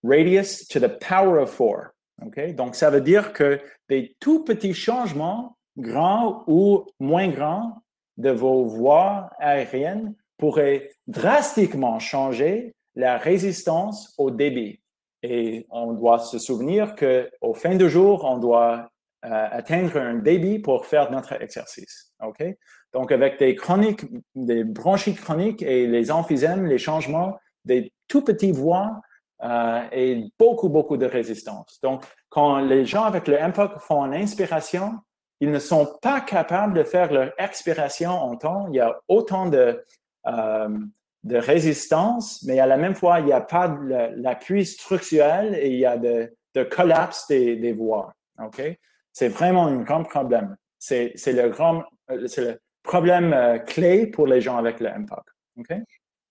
radius to the power of four. Okay? Donc, ça veut dire que des tout petits changements, grands ou moins grands, de vos voies aériennes pourraient drastiquement changer la résistance au débit. Et on doit se souvenir qu'au fin du jour, on doit euh, atteindre un débit pour faire notre exercice. OK? Donc, avec des chroniques, des bronchites chroniques et les emphysèmes, les changements, des tout petits voies euh, et beaucoup, beaucoup de résistance. Donc, quand les gens avec le MPOC font une inspiration, ils ne sont pas capables de faire leur expiration en temps. Il y a autant de, euh, de résistance, mais à la même fois, il n'y a pas l'appui structurel et il y a de, de collapse des, voies. OK? C'est vraiment un grand problème. C'est le grand euh, le problème euh, clé pour les gens avec le MPOC. OK?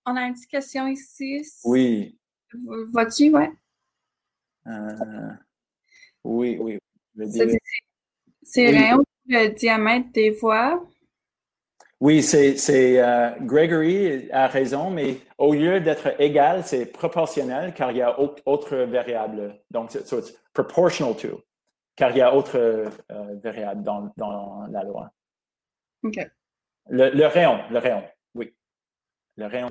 On a une petite question ici. Oui. Vois-tu, ouais? Euh, oui, oui. C'est rien le diamètre des voies? Oui, c'est euh, Gregory a raison, mais au lieu d'être égal, c'est proportionnel car il y a autre variable. Donc, c'est proportional to, car il y a autre euh, variable dans, dans, la loi. OK. Le, rayon, le rayon, oui. Le rayon.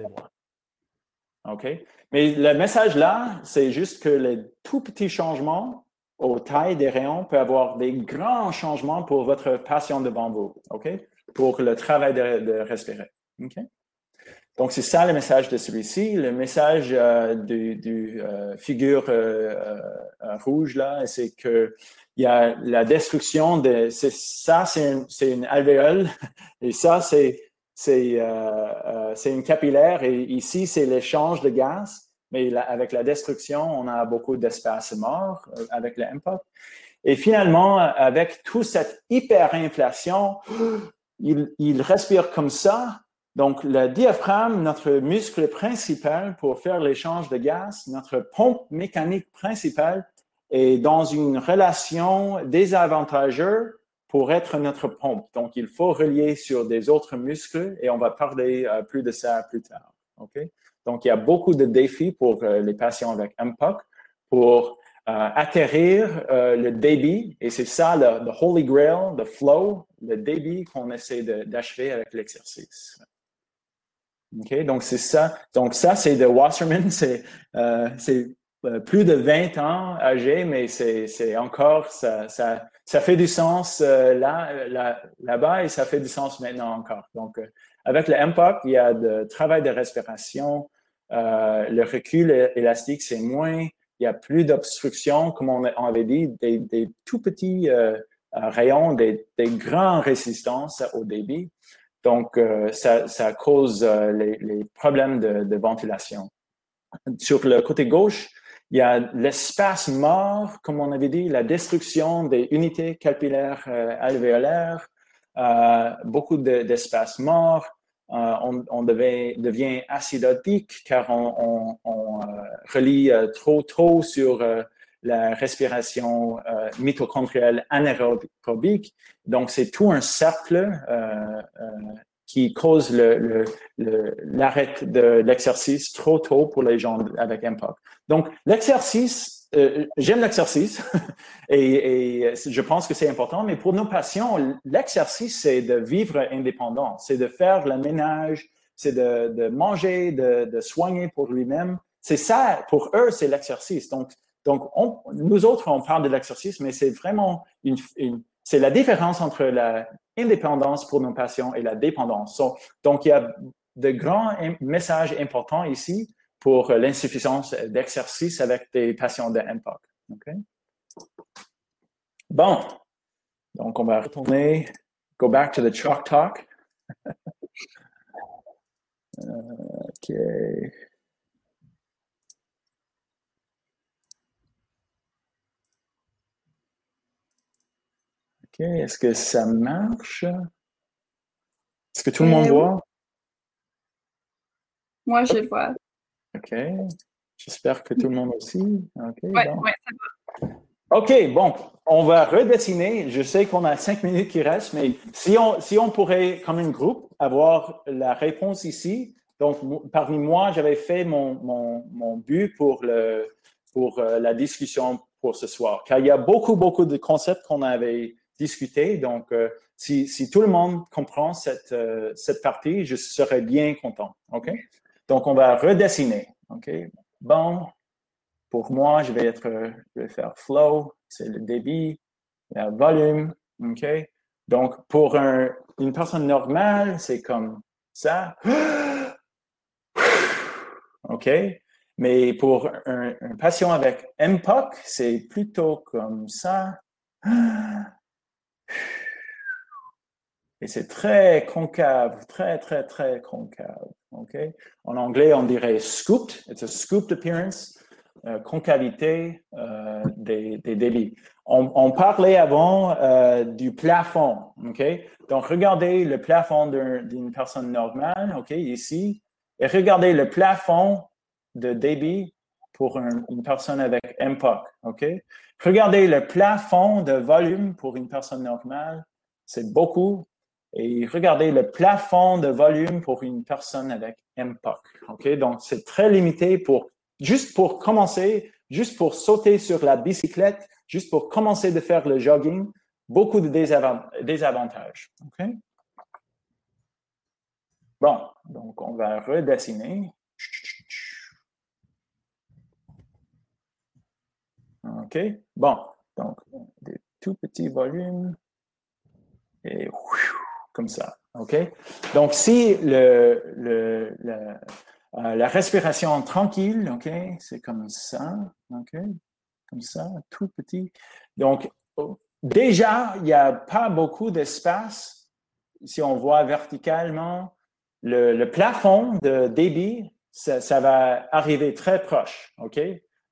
OK? Mais le message là, c'est juste que les tout petits changements aux tailles des rayons peuvent avoir des grands changements pour votre patient devant vous, OK? Pour le travail de, respirer, OK? Donc, c'est ça le message de celui-ci. Le message euh, du, euh, figure euh, rouge, là, c'est que il y a la destruction de... Ça, c'est une alvéole et ça, c'est c'est euh, une capillaire et ici, c'est l'échange de gaz mais avec la destruction, on a beaucoup d'espace mort euh, avec le MPOC. Et finalement, avec toute cette hyperinflation, il, il respire comme ça. Donc, le diaphragme, notre muscle principal pour faire l'échange de gaz, notre pompe mécanique principale, est dans une relation désavantageuse pour être notre pompe. Donc, il faut relier sur des autres muscles et on va parler euh, plus de ça plus tard. OK? Donc, il y a beaucoup de défis pour euh, les patients avec MPOC pour euh, atterrir le débit. Et c'est ça le, holy grail, le flow, le débit qu'on essaie d'achever avec l'exercice. OK? Donc, c'est ça. Donc, ça, c'est de Wasserman. C'est plus de 20 ans âgé, mais c'est encore, ça, ça, ça, fait du sens là, là, là-bas et ça fait du sens maintenant encore. Donc, avec le MPOC, il y a de travail de respiration, euh, le recul élastique, c'est moins, il y a plus d'obstruction, comme on, avait dit, des, tout petits euh, euh, rayons, des, des grandes résistances au débit. Donc, ça, cause les, problèmes de, ventilation. Sur le côté gauche, il y a l'espace mort, comme on avait dit, la destruction des unités capillaires alvéolaires, beaucoup d'espace mort, euh, on, devient acidotique car on, euh, relie euh, trop trop sur la respiration mitochondriale anaérobique. Donc, c'est tout un cercle qui cause l'arrêt de l'exercice trop tôt pour les gens avec MPOC. Donc, l'exercice euh, j'aime l'exercice et, je pense que c'est important, mais pour nos patients, l'exercice, c'est de vivre indépendant, c'est de faire le ménage, c'est de, manger, de, soigner pour lui-même. C'est ça, pour eux, c'est l'exercice. Donc, donc nous autres, on parle de l'exercice, mais c'est vraiment une, c'est la différence entre l'indépendance pour nos patients et la dépendance. donc, il y a de grands messages importants ici pour euh, l'insuffisance d'exercice avec des patients de MPOC. Bon, donc on va retourner, go back to the chalk talk. OK. OK. Est-ce que ça marche? Est-ce que tout le monde euh, voit? Moi, je le vois. OK. J'espère que tout le monde aussi. OK. Oui, ouais, ça va. OK, bon, on va redessiner. Je sais qu'on a cinq minutes qui restent, mais si on, si on pourrait, comme un groupe, avoir la réponse ici. Donc, parmi moi, j'avais fait mon, mon, mon, but pour, le, pour euh, la discussion pour ce soir, car il y a beaucoup, beaucoup de concepts qu'on avait discutés. Donc, euh, si, si, tout le monde comprend cette, euh, cette partie, je serais bien content. OK? Donc, on va redessiner. OK? Bon, pour moi, je vais être, je vais faire flow, c'est le débit, le volume, OK? Donc, pour un, une personne normale, c'est comme ça. OK? Mais pour un, un patient avec MPOC, c'est plutôt comme ça. Et c'est très concave, très, très, très concave. OK? En anglais, on dirait scooped. It's a scooped appearance. Euh, concavité euh, des, débits. On, parlait avant euh, du plafond, OK? Donc, regardez le plafond d'une personne normale, OK, ici, et regardez le plafond de débit pour une personne avec MPOC, OK? Regardez le plafond de volume pour une personne normale, c'est beaucoup. Et regardez le plafond de volume pour une personne avec MPOC, OK? Donc, c'est très limité pour juste pour commencer, juste pour sauter sur la bicyclette, juste pour commencer de faire le jogging, beaucoup de désavantages. Bon, donc on va redessiner. OK, bon, donc des tout petits volumes et comme ça. OK, donc si le, euh, la respiration tranquille, OK, c'est comme ça, OK, comme ça, tout petit. Donc, oh, déjà, il n'y a pas beaucoup d'espace. Si on voit verticalement, le, plafond de débit, ça, va arriver très proche, OK?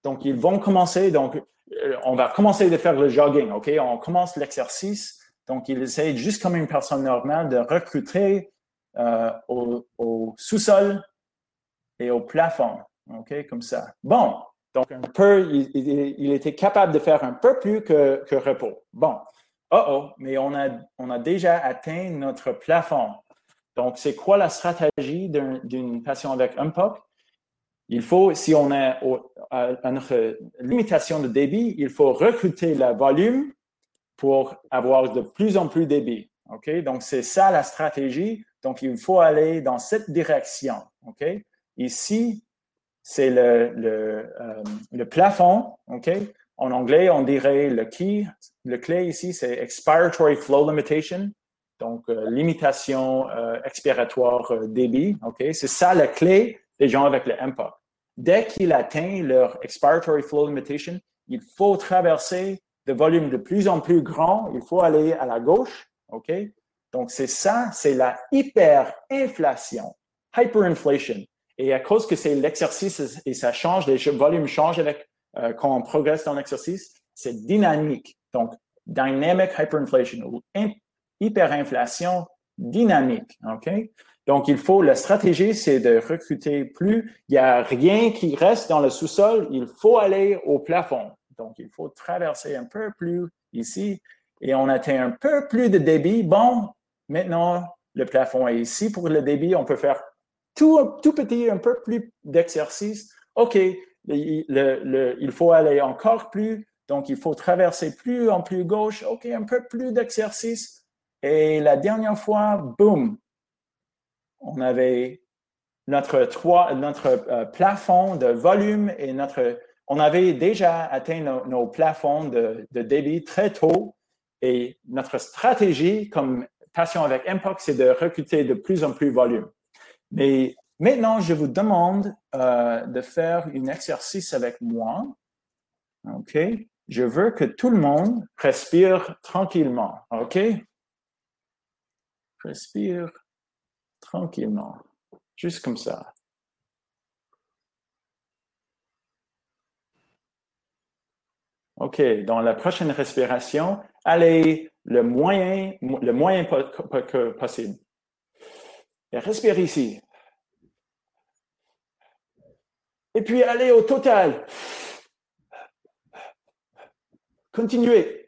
Donc, ils vont commencer, donc, euh, on va commencer de faire le jogging, OK? On commence l'exercice. Donc, il essaie juste comme une personne normale de recruter euh, au sous-sol et au plafond. OK, comme ça. Bon, donc un peu, il, était capable de faire un peu plus que, que repos. Bon, oh oh, mais on a, on a déjà atteint notre plafond. Donc, c'est quoi la stratégie d'une patient avec un POC? Il faut, si on a notre limitation de débit, il faut recruter le volume pour avoir de plus en plus de débit. Donc, c'est ça la stratégie. Donc, il faut aller dans cette direction. Ici, c'est le, le, euh, le, plafond? En anglais, on dirait le key. Le clé ici, c'est expiratory flow limitation, donc euh, limitation euh, expiratoire débit? C'est ça la clé des gens avec le MPOC. Dès qu'il atteint leur expiratory flow limitation, il faut traverser de volume de plus en plus grand, il faut aller à la gauche, OK? Donc, c'est ça, c'est la hyperinflation, hyperinflation. Et à cause que c'est l'exercice et ça change, les volumes changent avec, euh, quand on progresse dans l'exercice, c'est dynamique. Donc, dynamic hyperinflation ou hyperinflation dynamique. OK? Donc, il faut, la stratégie, c'est de recruter plus. Il n'y a rien qui reste dans le sous-sol. Il faut aller au plafond. Donc, il faut traverser un peu plus ici et on atteint un peu plus de débit. Bon, maintenant, le plafond est ici pour le débit. On peut faire tout, tout petit, un peu plus d'exercice. OK, il faut aller encore plus, donc il faut traverser plus en plus gauche. OK, un peu plus d'exercice. Et la dernière fois, boum, on avait notre, trois, notre euh, plafond de volume et notre, on avait déjà atteint nos, plafonds de, de, débit très tôt. Et notre stratégie comme patient avec MPOC, c'est de recruter de plus en plus volume. Mais maintenant, je vous demande euh, de faire un exercice avec moi. OK? Je veux que tout le monde respire tranquillement. OK? Respire tranquillement. Juste comme ça. OK. Dans la prochaine respiration, allez le moyen, le moyen possible. Et respire ici. Et puis allez au total. Continuez.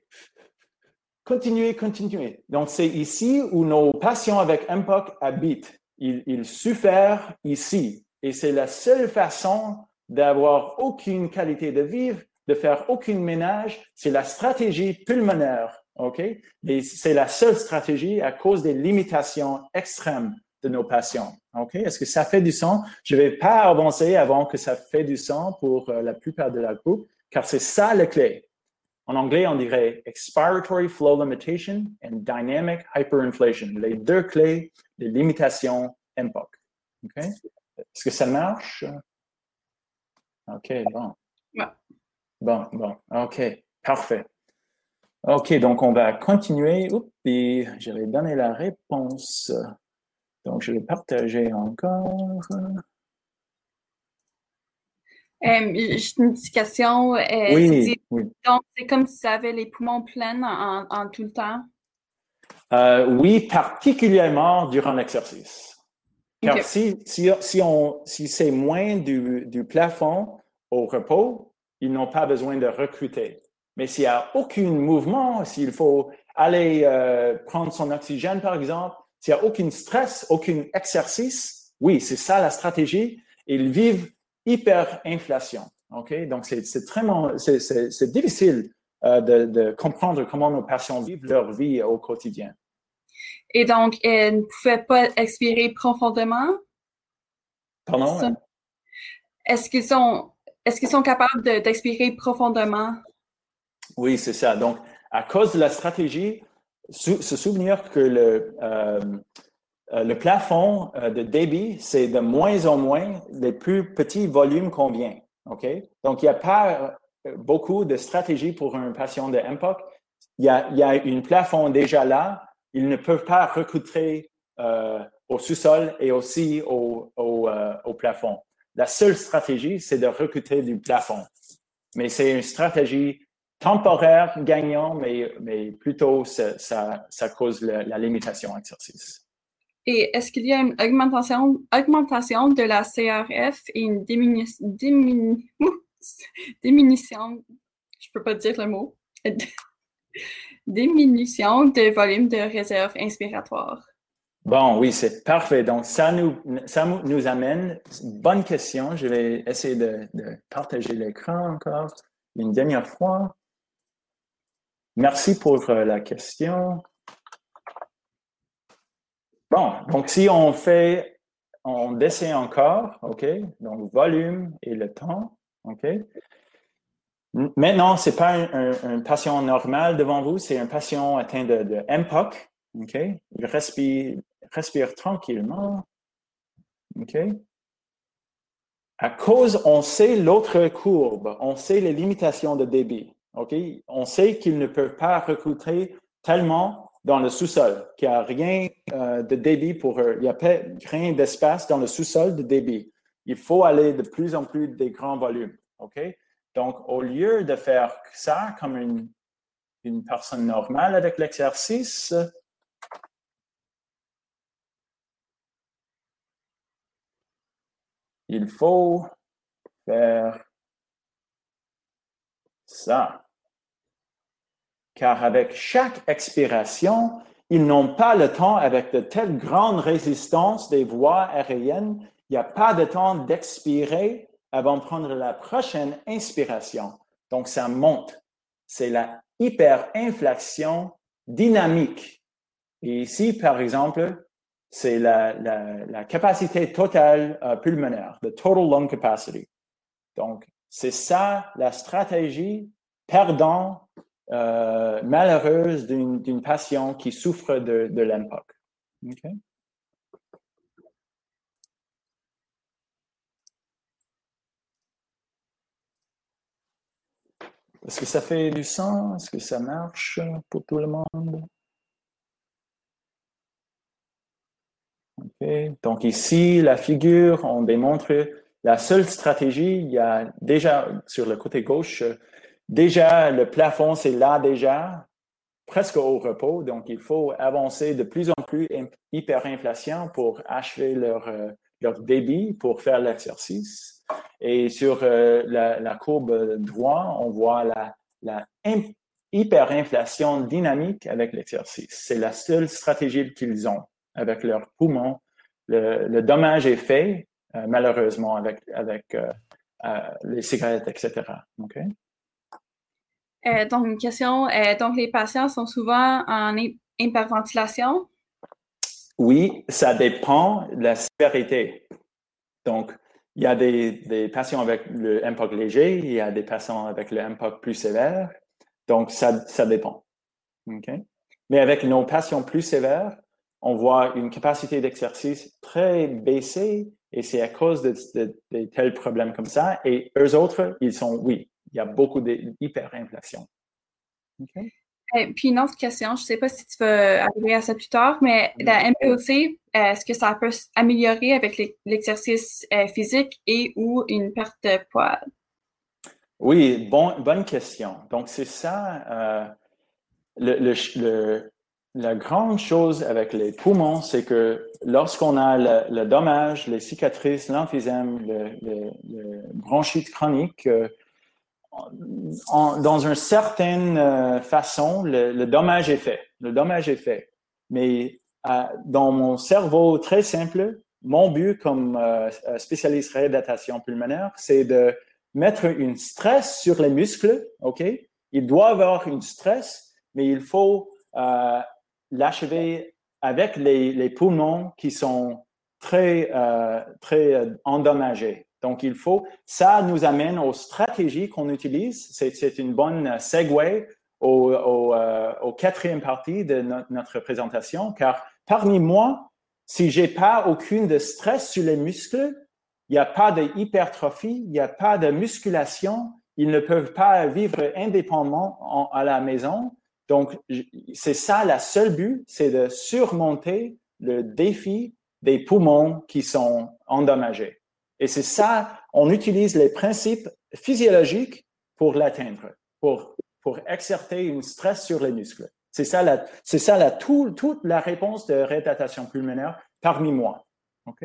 Continuez, continuez. Donc, c'est ici où nos patients avec MPOC habitent. Ils, ils souffrent ici. Et c'est la seule façon d'avoir aucune qualité de vivre, de faire aucun ménage. C'est la stratégie pulmonaire. OK? Et c'est la seule stratégie à cause des limitations extrêmes de nos patients. OK? Est-ce que ça fait du sens? Je ne vais pas avancer avant que ça fait du sens pour euh, la plupart de la groupe, car c'est ça la clé. En anglais, on dirait expiratory flow limitation and dynamic hyperinflation, les deux clés de limitation MPOC. OK? Est-ce que ça marche? OK, bon. Bon, bon, OK, parfait. OK, donc on va continuer. Oups, et j'avais donné la réponse. Donc, je vais partager encore. Euh, juste une petite question. Euh, oui, Donc, c'est comme si ça avait les poumons pleins en, tout le temps? Euh, oui, particulièrement durant l'exercice. Car si, si, si, si c'est moins du, du, plafond au repos, ils n'ont pas besoin de recruter. Mais s'il n'y a aucun mouvement, s'il faut aller prendre son oxygène, par exemple, s'il n'y a aucun stress, aucun exercice, oui, c'est ça la stratégie. Ils vivent hyperinflation. OK? Donc, c'est difficile euh, de, comprendre comment nos patients vivent leur vie au quotidien. Et donc, ils ne pouvaient pas expirer profondément? Pardon? Est-ce qu'ils sont, est qu'ils sont capables d'expirer profondément? Oui, c'est ça. Donc, à cause de la stratégie, se souvenir que le, euh, euh, le plafond euh, de débit, c'est de moins en moins les plus petits volumes qu'on vient. OK? Donc, il n'y a pas beaucoup de stratégies pour un patient de MPOC. Il y a, il y a un plafond déjà là. Ils ne peuvent pas recruter au sous-sol et aussi au, plafond. La seule stratégie, c'est de recruter du plafond. Mais c'est une stratégie temporaire gagnant, mais, plutôt ça, cause la limitation exercice. Et est-ce qu'il y a une augmentation, augmentation de la CRF et une diminution, diminution, je peux pas dire le mot, diminution de volume de réserve inspiratoire? Bon, oui, c'est parfait. Donc, ça nous, ça nous amène, bonne question. Je vais essayer de, partager l'écran encore une dernière fois. Merci pour euh, la question. Bon, donc si on fait, on dessine encore, OK? Donc, volume et le temps, OK? Maintenant, ce n'est pas un, patient normal devant vous, c'est un patient atteint de, de MPOC, OK? Il respire, respire tranquillement, OK? À cause, on sait l'autre courbe, on sait les limitations de débit. OK? On sait qu'ils ne peuvent pas recruter tellement dans le sous-sol, qu'il n'y a rien euh, de débit pour eux. Il n'y a rien d'espace dans le sous-sol de débit. Il faut aller de plus en plus des grands volumes. OK? Donc, au lieu de faire ça comme une, une personne normale avec l'exercice, il faut faire ça. Car avec chaque expiration, ils n'ont pas le temps, avec de telles grandes résistances des voies aériennes, il n'y a pas de temps d'expirer avant de prendre la prochaine inspiration. Donc, ça monte. C'est la hyperinflation dynamique. Et ici, par exemple, c'est la, la, capacité totale euh, pulmonaire, the total lung capacity. Donc, c'est ça la stratégie perdant euh, malheureuse d'une patient qui souffre de, de. Est-ce que ça fait du sens? Est-ce que ça marche pour tout le monde? Donc ici, la figure, on démontre la seule stratégie, il y a déjà sur le côté gauche déjà, le plafond, c'est là déjà, presque au repos. Donc, il faut avancer de plus en plus hyperinflation pour achever leur, euh, leur débit pour faire l'exercice. Et sur euh, la, courbe droite, on voit la, la hyperinflation dynamique avec l'exercice. C'est la seule stratégie qu'ils ont avec leurs poumons. Le, dommage est fait, euh, malheureusement, avec, avec les cigarettes, etc. Okay? Euh, donc, une question. Euh, donc, les patients sont souvent en hyperventilation? Oui, ça dépend de la sévérité. Donc, il y a des, patients avec le MPOC léger, il y a des patients avec le MPOC plus sévère. Donc, ça, ça dépend. Mais avec nos patients plus sévères, on voit une capacité d'exercice très baissée et c'est à cause de, de, tels problèmes comme ça. Et eux autres, ils sont, oui, il y a beaucoup d'hyperinflation. Okay. Et puis une autre question, je ne sais pas si tu vas arriver à ça plus tard, mais la MPOC, est-ce que ça peut s'améliorer avec l'exercice euh, physique et ou une perte de poids? Oui, bon, bonne question. Donc, c'est ça, euh, le, la grande chose avec les poumons, c'est que lorsqu'on a le, dommage, les cicatrices, l'emphysème, le, bronchite chronique, euh, dans une certaine euh, façon, le, dommage est fait. Le dommage est fait. Mais euh, dans mon cerveau très simple, mon but comme euh, spécialiste réadaptation pulmonaire, c'est de mettre une stress sur les muscles. OK? Il doit avoir une stress, mais il faut l'achever avec les, les, poumons qui sont très, très endommagés. Donc, il faut, ça nous amène aux stratégies qu'on utilise. C'est une bonne segue au, euh, au, quatrième partie de notre, présentation, car parmi moi, si j'ai pas aucune de stress sur les muscles, il n'y a pas d'hypertrophie, il n'y a pas de musculation, ils ne peuvent pas vivre indépendamment à la maison. Donc, c'est ça la seule but, c'est de surmonter le défi des poumons qui sont endommagés. Et c'est ça, on utilise les principes physiologiques pour l'atteindre, pour, pour exercer une stress sur les muscles. C'est ça, la, c'est ça la, tout, toute la réponse de réadaptation pulmonaire parmi moi. OK?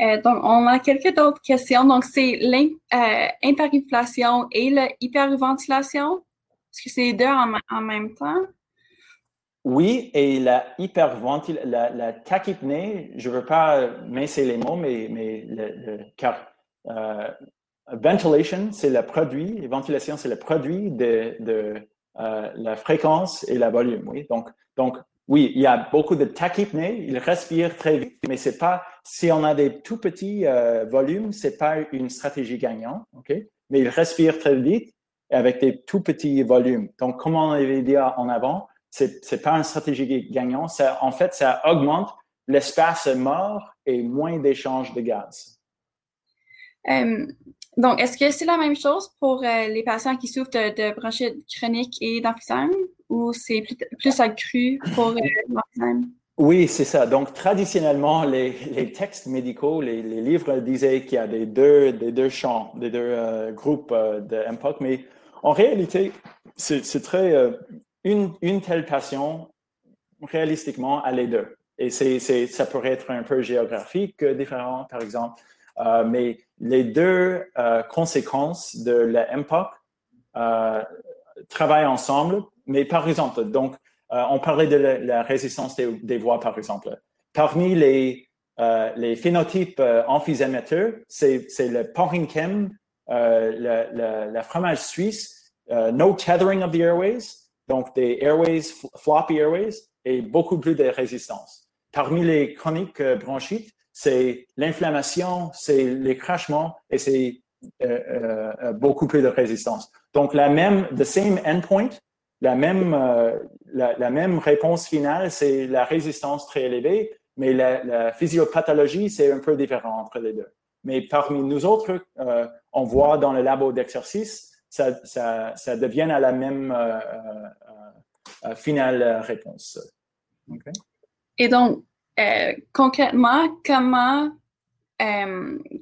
Euh, donc, on a quelques autres questions. Donc, c'est l'hyperinflation euh, et l'hyperventilation. Est-ce que c'est les deux en même temps? Oui, et la hyperventilation, la, la tachypnée, je ne veux pas mincer les mots, mais, mais le, car euh, ventilation, c'est le produit, ventilation, c'est le produit de, de euh, la fréquence et la volume. Oui, donc, donc oui, il y a beaucoup de tachypnée, il respire très vite, mais c'est pas, si on a des tout petits euh, volumes, c'est pas une stratégie gagnante, ok? Mais il respire très vite avec des tout petits volumes. Donc, comme on avait dit en avant, c'est n'est pas une stratégie gagnante. Ça, en fait, ça augmente l'espace mort et moins d'échanges de gaz. Euh, donc, est-ce que c'est la même chose pour euh, les patients qui souffrent de, bronchite chronique et d'emphysème ou c'est plus, accru pour euh, l'emphysème? Oui, c'est ça. Donc, traditionnellement, les, textes médicaux, les, livres disaient qu'il y a des deux, des deux champs, des deux groupes de MPOC, mais en réalité, c'est très une, telle passion, réalistiquement, à les deux. Et c'est, ça pourrait être un peu géographique euh, différent, par exemple. Euh, mais les deux euh, conséquences de la MPOC euh, travaillent ensemble. Mais par exemple, donc, on parlait de la, résistance des, des, voix, par exemple. Parmi les, les phénotypes emphysémateux, c'est, c'est le parenchyme, le, le, fromage suisse, no tethering of the airways, donc des airways, floppy airways, et beaucoup plus de résistance. Parmi les chroniques euh, bronchites, c'est l'inflammation, c'est les crachements et c'est euh, euh, beaucoup plus de résistance. Donc, la même, the same endpoint, la même, la, même réponse finale, c'est la résistance très élevée, mais la, physiopathologie, c'est un peu différent entre les deux. Mais parmi nous autres, on voit dans le labo d'exercice, ça, ça, devient à la même finale réponse. Et donc, concrètement, comment,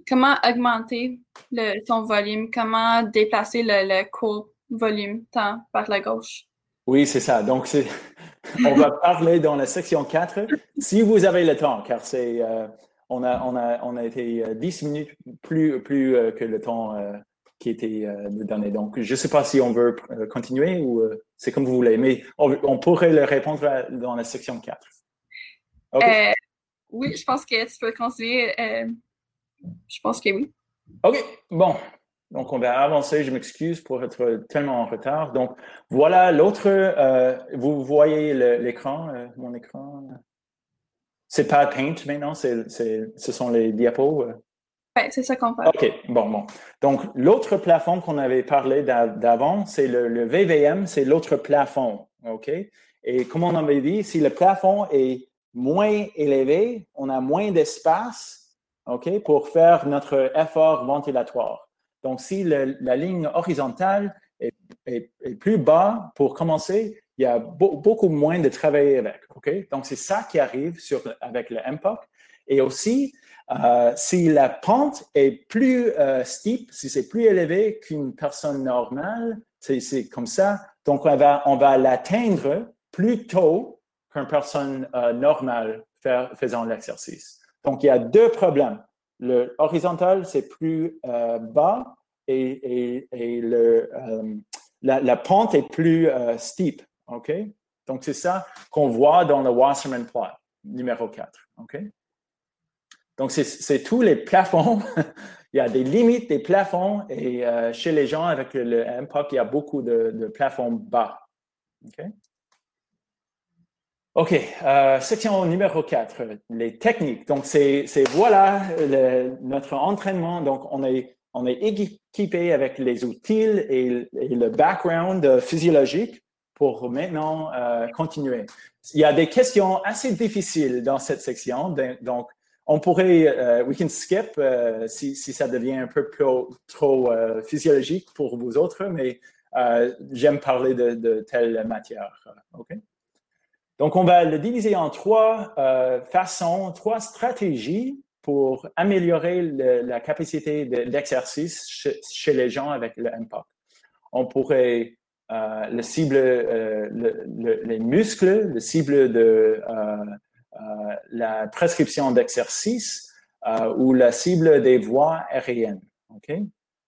comment augmenter le, son volume, comment déplacer le, le cours volume, tant par la gauche? Oui, c'est ça. Donc, on va parler dans la section 4, si vous avez le temps, car c'est, euh, on, a, on, a, on a été 10 minutes plus, plus que le temps qui était donné. Donc, je ne sais pas si on veut continuer ou c'est comme vous voulez, mais on, pourrait le répondre dans la section 4. oui, je pense que tu peux continuer. je pense que oui. OK, bon. Donc, on va avancer. Je m'excuse pour être tellement en retard. Donc, voilà l'autre. Euh, vous voyez l'écran, euh, mon écran. C'est pas Paint maintenant, c'est, ce sont les diapos. C'est ça qu'on fait. OK, bon, bon. Donc, l'autre plafond qu'on avait parlé d'avant, c'est le, le, VVM, c'est l'autre plafond. OK? Et comme on avait dit, si le plafond est moins élevé, on a moins d'espace OK, pour faire notre effort ventilatoire. Donc, si la ligne horizontale est, plus bas pour commencer, il y a beaucoup moins de travail avec. OK? Donc, c'est ça qui arrive sur, avec le MPOC. Et aussi, euh, si la pente est plus euh, steep, si c'est plus élevé qu'une personne normale, c'est comme ça. Donc, on va, l'atteindre plus tôt qu'une personne euh, normale faisant l'exercice. Donc, il y a deux problèmes. Le horizontal, c'est plus bas et, la, pente est plus steep. OK? Donc, c'est ça qu'on voit dans le Wasserman plot numéro 4. OK? Donc, c'est tous les plafonds. il y a des limites des plafonds et chez les gens avec le MPOC, il y a beaucoup de, plafonds bas. OK? OK, euh, section numéro 4, les techniques. Donc, c'est voilà notre entraînement. Donc, on est, on est équipé avec les outils et, le background physiologique pour maintenant euh, continuer. Il y a des questions assez difficiles dans cette section. Donc, on pourrait, euh, we can skip euh, si, ça devient un peu trop, trop physiologique pour vous autres, mais j'aime parler de, de telle matière. OK? Donc, on va le diviser en trois euh, façons, trois stratégies pour améliorer la capacité d'exercice chez, les gens avec le MPOC. On pourrait euh, le cible euh, les muscles, le cible de la prescription d'exercice ou la cible des voies aériennes.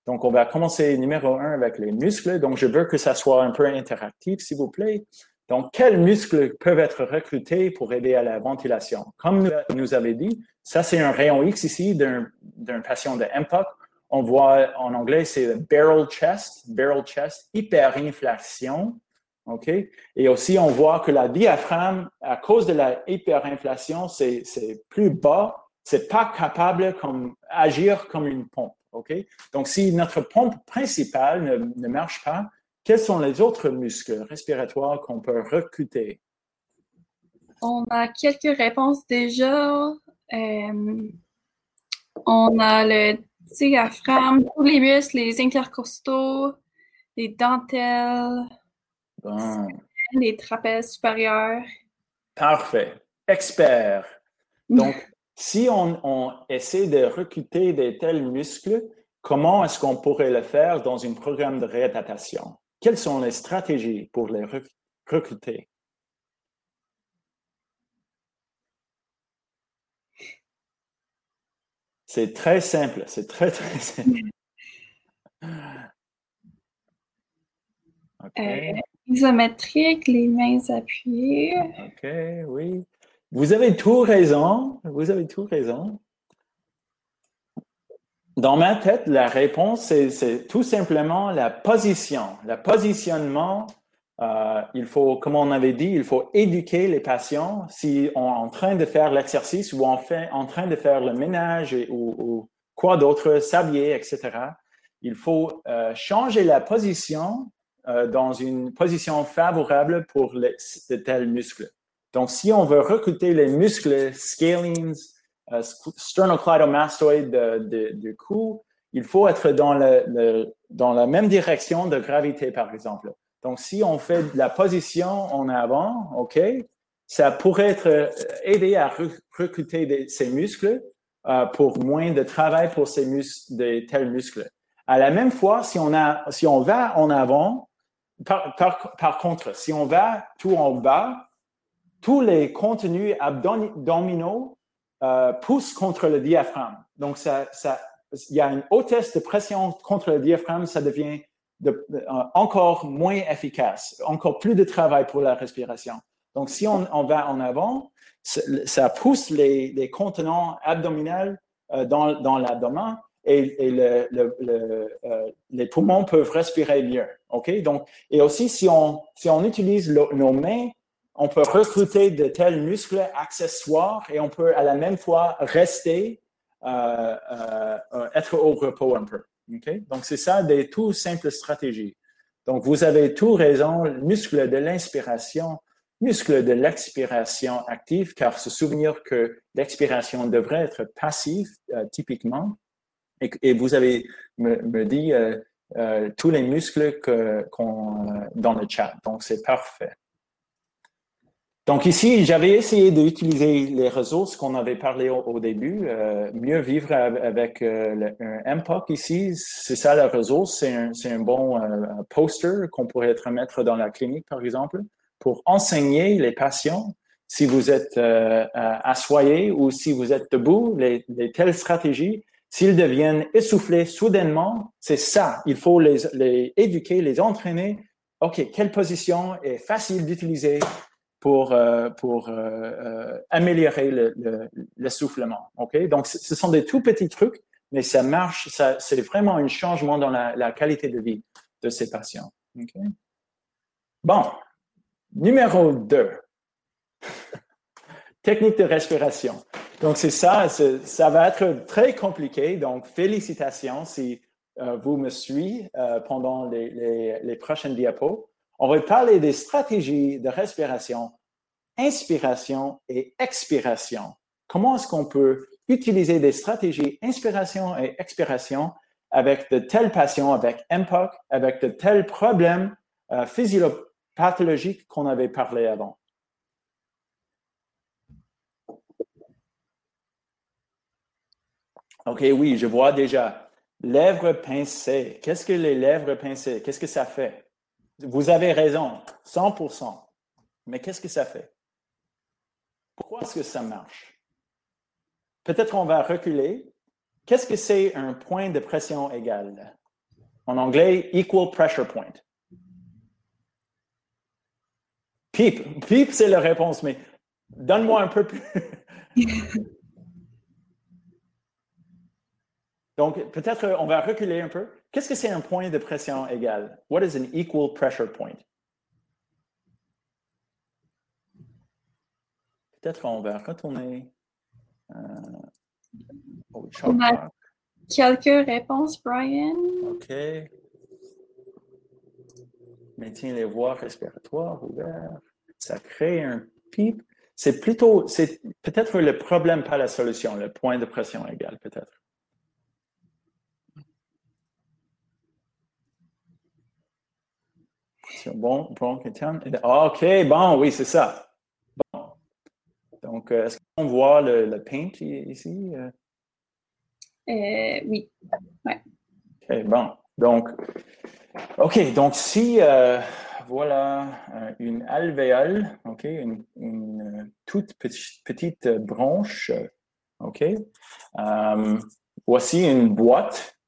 Donc, on va commencer numéro un avec les muscles. Donc, je veux que ça soit un peu interactif, s'il vous plaît. Donc, quels muscles peuvent être recrutés pour aider à la ventilation? Comme nous avez dit, ça, c'est un rayon X ici d'un patient de MPOC. On voit en anglais, c'est barrel chest, barrel chest, hyperinflation. OK? Et aussi, on voit que la diaphragme, à cause de la hyperinflation, c'est plus bas. C'est pas capable comme comme une pompe. OK? Donc, si notre pompe principale ne, ne marche pas, quels sont les autres muscles respiratoires qu'on peut recruter? On a quelques réponses déjà. Euh, on a le diaphragme, tous les muscles, les intercostaux, les dentelles, les trapèzes supérieurs. Parfait. Expert. Donc, si on, on, essaie de recruter de tels muscles, comment est-ce qu'on pourrait le faire dans un programme de réadaptation? Quelles sont les stratégies pour les recruter? C'est très simple, c'est très, très simple. Euh, isométrique, les mains appuyées. OK, oui. Vous avez tout raison. Vous avez tout raison. Dans ma tête, la réponse, c'est tout simplement la position. Le positionnement, euh, il faut, comme on avait dit, il faut éduquer les patients si on est en train de faire l'exercice ou fait, en train de faire le ménage ou, quoi d'autre, sablier, etc. Il faut euh, changer la position euh, dans une position favorable pour les, de tels muscles. Donc, si on veut recruter les muscles scalings, euh, sternocleidomastoid du cou, il faut être dans, le, dans la même direction de gravité, par exemple. Donc, si on fait la position en avant, OK, ça pourrait être euh, aider à recruter ces muscles euh, pour moins de travail pour ces muscles, de tels muscles. À la même fois, si on, a, si on va en avant par, contre, si on va tout en bas, tous les contenus abdominaux euh, poussent contre le diaphragme. Donc, il y a une hausse de pression contre le diaphragme, ça devient de, euh, encore moins efficace, encore plus de travail pour la respiration. Donc, si on, va en avant, ça pousse les, les contenants abdominaux euh, dans l'abdomen et, euh, les poumons peuvent respirer mieux. OK? Donc, et aussi, si on, si on utilise nos mains, on peut recruter de tels muscles accessoires et on peut à la même fois rester, euh, euh, être au repos un peu. OK? Donc, c'est ça des tout simples stratégies. Donc, vous avez tout raison, muscle de l'inspiration, muscle de l'expiration active, car se souvenir que l'expiration devrait être passive typiquement. Et, vous avez me, dit euh, euh, tous les muscles qu'on dans le chat. Donc, c'est parfait. Donc ici, j'avais essayé d'utiliser les ressources qu'on avait parlé au, début, mieux vivre avec un MPOC ici, c'est ça la ressource, c'est un, un, bon poster qu'on pourrait remettre dans la clinique, par exemple pour enseigner les patients, si vous êtes euh, euh, assoyé ou si vous êtes debout, les, telles stratégies, s'ils deviennent essoufflés soudainement, c'est ça. Il faut les, éduquer, les entraîner. OK, quelle position est facile d'utiliser pour, euh, pour améliorer l'essoufflement. Le, OK? Donc, ce sont des tout petits trucs, mais ça marche. Ça, c'est vraiment un changement dans la, la, qualité de vie de ces patients. OK? Bon, Numéro 2. Technique de respiration. Donc, c'est ça, ça va être très compliqué. Donc, félicitations si euh, vous me suivez euh, pendant les, prochaines diapos. On va parler des stratégies de respiration, inspiration et expiration. Comment est-ce qu'on peut utiliser des stratégies inspiration et expiration avec de tels patients, avec MPOC, avec de tels problèmes euh, physiologiques pathologique qu'on avait parlé avant? OK, oui, je vois déjà. Lèvres pincées. Qu'est-ce que les lèvres pincées? Qu'est-ce que ça fait? Vous avez raison, 100%. Mais qu'est-ce que ça fait? Pourquoi est-ce que ça marche? Peut-être on va reculer. Qu'est-ce que c'est un point de pression égal? En anglais, equal pressure point. Pipe. Pipe, c'est la réponse, mais donne-moi un peu plus. Donc, peut-être on va reculer un peu. Qu'est-ce que c'est un point de pression égal? What is an equal pressure point? Peut-être on va retourner euh, au on a quelques réponses, Brian? OK. Maintient les voies respiratoires ouvertes. Ça crée un pipe. C'est plutôt, c'est peut-être le problème, pas la solution, le point de pression égal, peut-être. Bon, bon, ah, OK, bon, oui, c'est ça. Bon. Donc, euh, est-ce qu'on voit le, le paint ici? Euh? Euh, oui. Ouais. OK, bon. Donc, OK, donc si, euh, voilà, une alvéole, OK, une, une toute petite, petite branche, OK. Voici une boîte,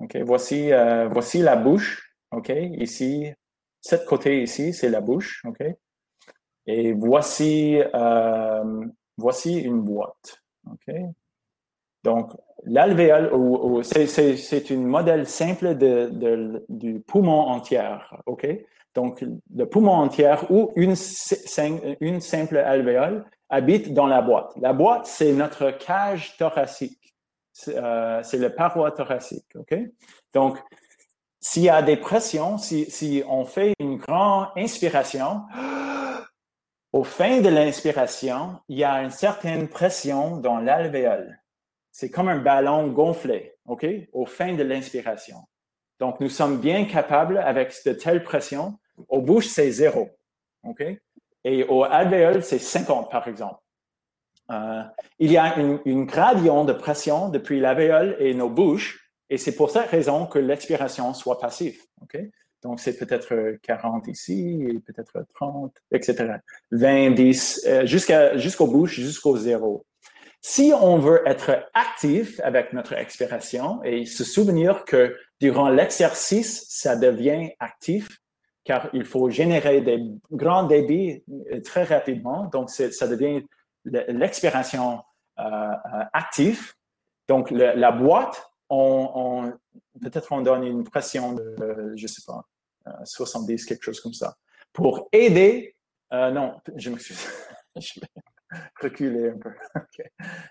OK, voici, voici la bouche, OK, ici, cet côté ici, c'est la bouche, OK? Et voici, voici une boîte, OK? Donc, l'alvéole, c'est un modèle simple du poumon entier, OK? Donc, le poumon entier ou une, simple alvéole habite dans la boîte. La boîte, c'est notre cage thoracique. C'est euh, le paroi thoracique, OK? Donc, s'il y a des pressions, si, si on fait une grande inspiration, au fin de l'inspiration, il y a une certaine pression dans l'alvéole c'est comme un ballon gonflé, OK, au fin de l'inspiration. Donc, nous sommes bien capables, avec de telles pressions, aux bouches, c'est zéro, OK? Et au alvéole, c'est 50, par exemple. Euh, il y a une, une, gradient de pression depuis l'alvéole et nos bouches, et c'est pour cette raison que l'expiration soit passive, OK? Donc, c'est peut-être 40 ici, peut-être 30, etc. 20, 10, jusqu'à, jusqu'aux bouches, jusqu'au zéro. Si on veut être actif avec notre expiration et se souvenir que durant l'exercice, ça devient actif, car il faut générer des grands débits très rapidement, donc ça devient l'expiration euh, active. Donc, la boîte, on, peut-être on donne une pression de, je ne sais pas, 70, quelque chose comme ça, pour aider, euh, non, je m'excuse, je vais reculer un peu.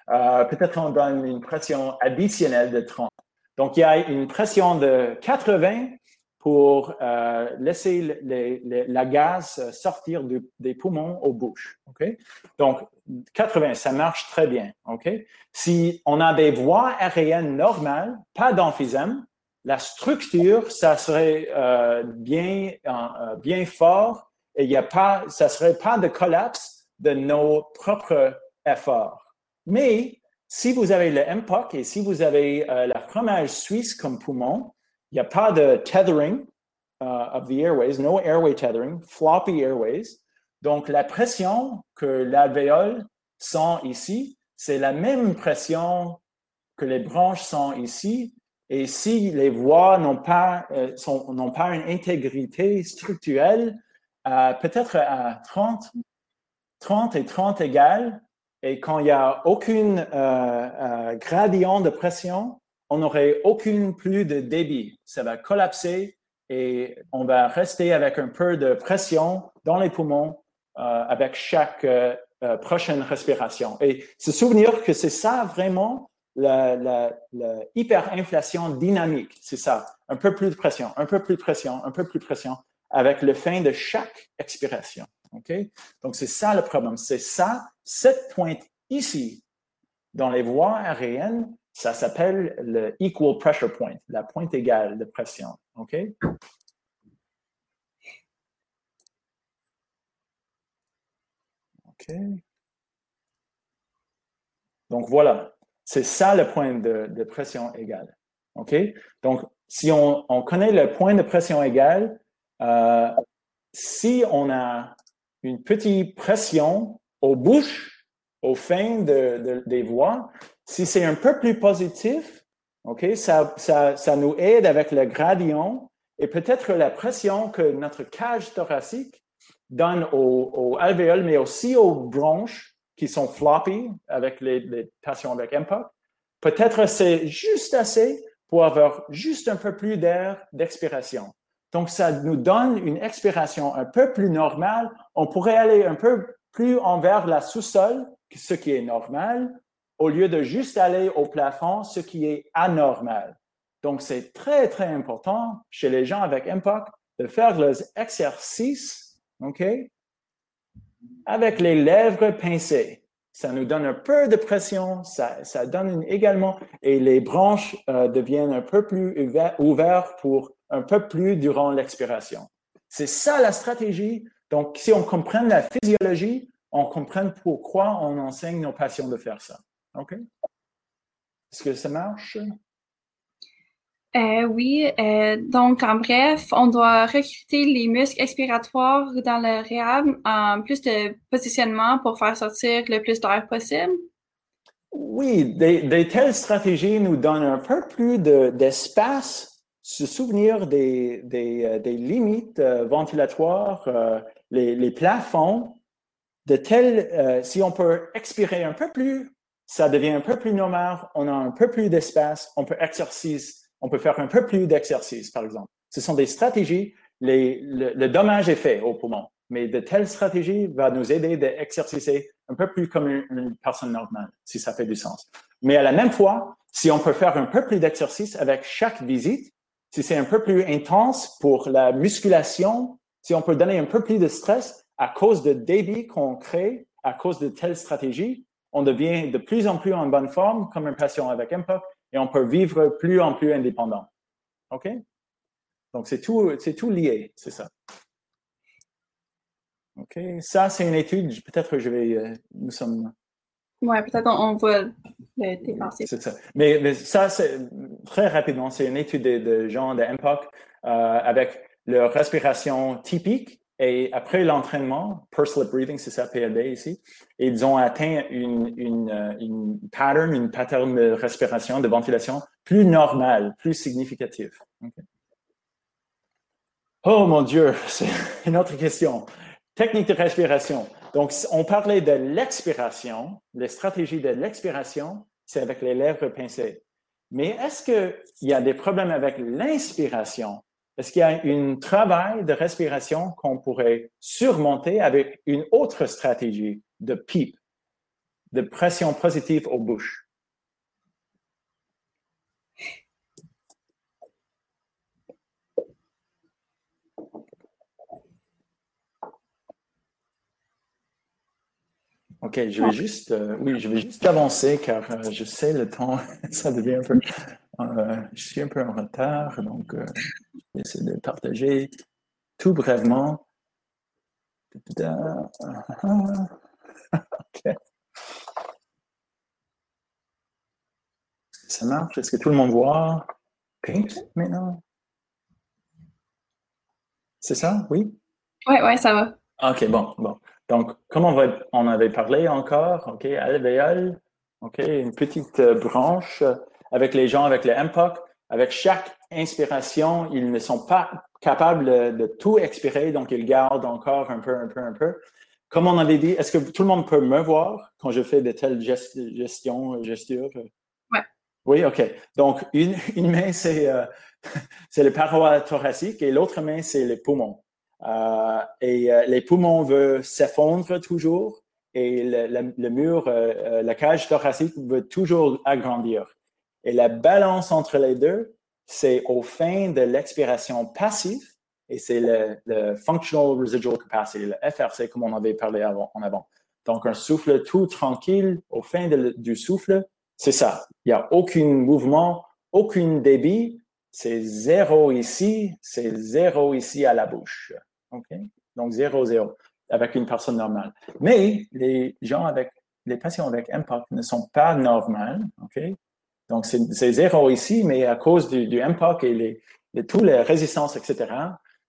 Euh, peut-être on donne une pression additionnelle de 30. Donc, il y a une pression de 80 pour euh, laisser la gaz sortir des poumons aux bouches. Okay? Donc, 80, ça marche très bien. Okay? Si on a des voies aériennes normales, pas d'emphysème, la structure, ça serait euh, bien, euh, bien fort et y a pas, ça serait pas de collapse de nos propres efforts. Mais si vous avez le MPOC et si vous avez la fromage suisse comme poumon, n'y a pas de tethering uh, of the airways, no airway tethering, floppy airways. Donc, la pression que l'alvéole sent ici, c'est la même pression que les branches sont ici. Et si les voies n'ont pas, euh, n'ont pas une intégrité structurelle, euh, peut-être à 30, 30 et 30 égales, et quand il n'y a aucune euh, gradient de pression, on n'aurait aucune plus de débit. Ça va collapser et on va rester avec un peu de pression dans les poumons euh, avec chaque euh, euh, prochaine respiration. Et se souvenir que c'est ça vraiment la, dynamique. C'est ça. Un peu plus de pression, un peu plus de pression, un peu plus de pression avec le fin de chaque expiration. OK? Donc, c'est ça le problème. C'est ça, cette pointe ici, dans les voies aériennes, ça s'appelle le equal pressure point, la pointe égale de pression. OK? OK. Donc voilà, c'est ça le point de, pression égale. OK? Donc, si on, connaît le point de pression égale, euh, si on a une petite pression aux bouches, aux fins des voies, si c'est un peu plus positif, OK, ça, ça, ça nous aide avec le gradient et peut-être la pression que notre cage thoracique donne aux, alvéoles, mais aussi aux bronches qui sont floppy avec les, patients avec MPOC. Peut-être c'est juste assez pour avoir juste un peu plus d'air d'expiration. Donc, ça nous donne une expiration un peu plus normale. On pourrait aller un peu plus envers la sous-sol, ce qui est normal, au lieu de juste aller au plafond, ce qui est anormal. Donc, c'est très, très important chez les gens avec MPOC de faire les exercices, OK, avec les lèvres pincées. Ça nous donne un peu de pression, ça, ça donne également, et les branches euh, deviennent un peu plus ouvertes pour un peu plus durant l'expiration. C'est ça la stratégie. Donc, si on comprend la physiologie, on comprend pourquoi on enseigne nos patients de faire ça. OK? Est-ce que ça marche? Euh, oui, euh, donc en bref, on doit recruter les muscles expiratoires dans le réhab en plus de positionnement pour faire sortir le plus d'air possible. Oui, des, telles stratégies nous donnent un peu plus d'espace, se souvenir des, des, euh, limites ventilatoires, les, les, plafonds, de telles, si on peut expirer un peu plus ça devient un peu plus normal, on a un peu plus d'espace, on peut exercice, on peut faire un peu plus d'exercice, par exemple. Ce sont des stratégies, le, dommage est fait au poumon, mais de telles stratégies vont nous aider d'exercicer un peu plus comme une, personne normale, si ça fait du sens. Mais à la même fois, si on peut faire un peu plus d'exercice avec chaque visite, si c'est un peu plus intense pour la musculation, si on peut donner un peu plus de stress à cause de débit qu'on crée à cause de telles stratégies, on devient de plus en plus en bonne forme comme un patient avec MPOC et on peut vivre plus en plus indépendant. OK? Donc, c'est tout, c'est tout lié, c'est ça. OK? Ça, c'est une étude, peut-être que je vais, euh, nous sommes... Oui, peut-être on, va le dépasser. C'est ça. Mais, ça, c'est très rapidement, c'est une étude de, gens de MPOC euh, avec leur respiration typique et après l'entraînement, per-slip breathing, c'est ça, PLB ici, ils ont atteint euh, une pattern, une pattern de respiration, de ventilation plus normale, plus significative. Oh mon Dieu, c'est une autre question. Technique de respiration. Donc, on parlait de l'expiration, les stratégies de l'expiration, c'est avec les lèvres pincées. Mais est-ce qu'il y a des problèmes avec l'inspiration? Est-ce qu'il y a un travail de respiration qu'on pourrait surmonter avec une autre stratégie de PEEP, de pression positive aux bouches? OK, je vais juste, euh, oui, je vais juste avancer car euh, je sais le temps, ça devient un peu euh, je suis un peu en retard, donc euh, je vais essayer de partager tout brièvement. Ça marche? Est-ce que tout le monde voit? Maintenant? C'est ça? Oui? Oui, oui, ça va. OK, bon, bon. Donc, comme on, on avait parlé encore, OK, alvéole, OK, une petite euh, branche avec les gens avec le MPOC, avec chaque inspiration, ils ne sont pas capables de, tout expirer, donc ils gardent encore un peu, un peu, un peu. Comme on avait dit, est-ce que tout le monde peut me voir quand je fais de telles gestions, gestures? Oui. Oui, OK. Donc, une, une main, c'est euh, c'est le paroi thoracique et l'autre main, c'est les poumons. Euh, et euh, les poumons veulent s'effondrer toujours et le, le mur, la cage thoracique veut toujours agrandir. Et la balance entre les deux, c'est au fin de l'expiration passive, et c'est le, Functional Residual Capacity, le FRC, comme on avait parlé en avant. Donc, un souffle tout tranquille au fin du souffle, c'est ça. Il n'y a aucun mouvement, aucun débit. C'est zéro ici, c'est zéro ici à la bouche. OK? Donc, zéro, zéro, avec une personne normale. Mais les gens avec, les patients avec impact ne sont pas normaux. OK? Donc, c'est zéro ici, mais à cause du, du MPOC et les, de toutes les résistances, etc.,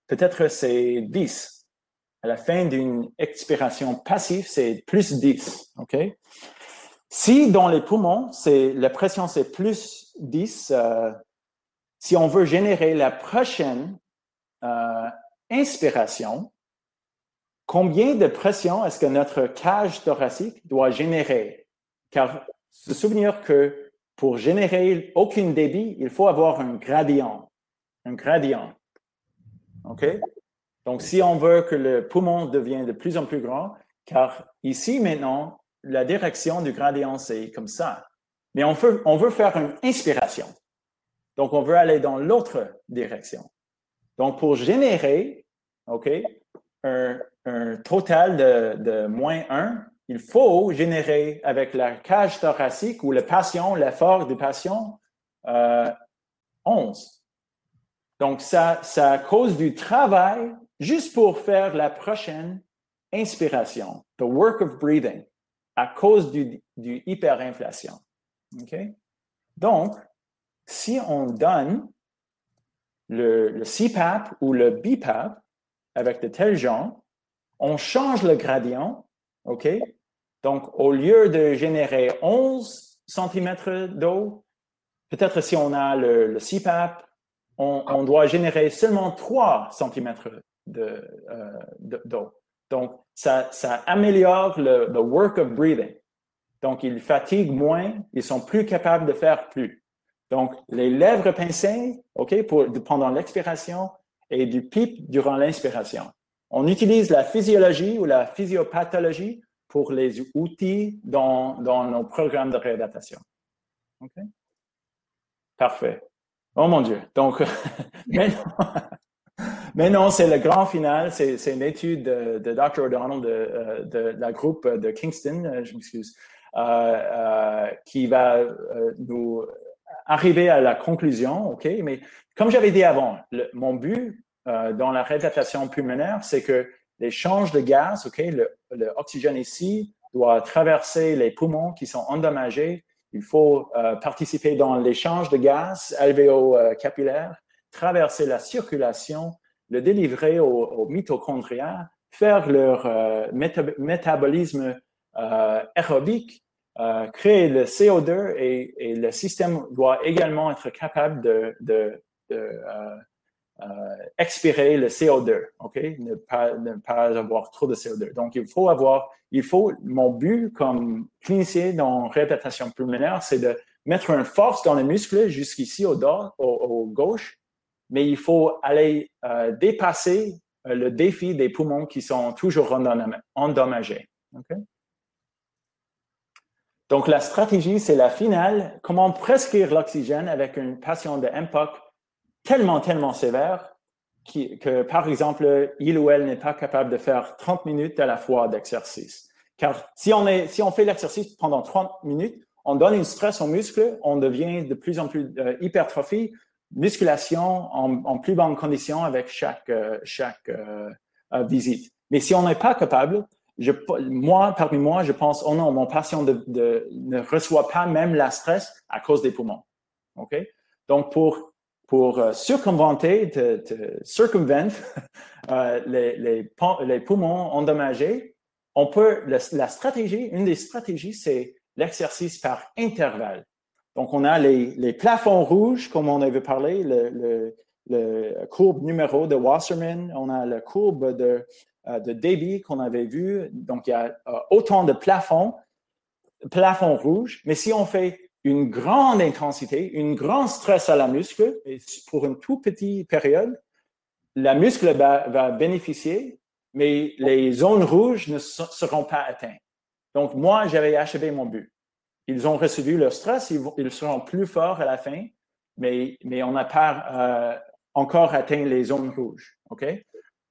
peut-être c'est 10. À la fin d'une expiration passive, c'est plus 10. OK? Si dans les poumons, la pression, c'est plus 10, euh, si on veut générer la prochaine euh, inspiration, combien de pression est-ce que notre cage thoracique doit générer? Car se souvenir que pour générer aucun débit, il faut avoir un gradient. Un gradient. OK? Donc, si on veut que le poumon devienne de plus en plus grand, car ici maintenant, la direction du gradient, c'est comme ça. Mais on veut, faire une inspiration. Donc, on veut aller dans l'autre direction. Donc, pour générer, OK, un, un total de, de moins 1, il faut générer avec la cage thoracique ou le patient, l'effort du patient, euh, 11. Donc, ça, ça cause du travail juste pour faire la prochaine inspiration, the work of breathing, à cause du, du hyperinflation. OK? Donc, si on donne le, le CPAP ou le BPAP avec de tels gens, on change le gradient, OK? Donc, au lieu de générer 11 cm d'eau, peut-être si on a le, CPAP, on, doit générer seulement 3 cm euh, d'eau. Donc, ça, améliore le, work of breathing. Donc, ils fatiguent moins, ils sont plus capables de faire plus. Donc, les lèvres pincées, OK, pour, pendant l'expiration et du PIP durant l'inspiration. On utilise la physiologie ou la physiopathologie pour les outils dans, dans nos programmes de réadaptation. OK? Parfait. Oh mon Dieu. Donc, maintenant, c'est le grand final. C'est une étude de, Dr. O'Donnell de, euh, de, la groupe de Kingston, euh, je m'excuse, euh, qui va nous arriver à la conclusion. OK? Mais comme j'avais dit avant, mon but dans la réadaptation pulmonaire, c'est que l'échange de gaz, OK, l'oxygène ici doit traverser les poumons qui sont endommagés. Il faut euh, participer dans l'échange de gaz alvéo-capillaire, traverser la circulation le délivrer aux, mitochondriens, faire leur euh, métabolisme euh, aérobique, euh, créer le CO2 et, le système doit également être capable de, expirer le CO2, ok, ne pas, ne pas avoir trop de CO2. Donc il faut avoir, il faut, mon but comme clinicien dans réadaptation pulmonaire, c'est de mettre une force dans les muscles jusqu'ici au, dos, au, gauche, mais il faut aller euh, dépasser euh, le défi des poumons qui sont toujours endommagés. Donc, la stratégie, c'est la finale. Comment prescrire l'oxygène avec un patient de MPOC tellement, tellement sévère que, par exemple, il ou elle n'est pas capable de faire 30 minutes à la fois d'exercice. Car si on, est, si on fait l'exercice pendant 30 minutes, on donne une stress aux muscles, on devient de plus en plus euh, hypertrophie, musculation en, plus bonne condition avec chaque, euh, chaque euh, visite. Mais si on n'est pas capable, je, moi, parmi moi, je pense, oh non, mon patient ne reçoit pas même la stress à cause des poumons. OK? Donc, pour, pour circonventer, de, circumvent les, les, poumons endommagés, on peut, la, stratégie, une des stratégies, c'est l'exercice par intervalle. Donc, on a les, plafonds rouges, comme on avait parlé, le, courbe numéro de Wasserman, on a la courbe de, euh, de débit qu'on avait vu. Donc, il y a euh, autant de plafonds, plafonds rouges, mais si on fait une grande intensité, une grande stress à la muscle, et pour une toute petite période, la muscle va, bénéficier, mais les zones rouges ne seront pas atteintes. Donc, moi, j'avais achevé mon but. Ils ont reçu leur stress, ils, seront plus forts à la fin, mais, mais on n'a pas euh, encore atteint les zones rouges. OK?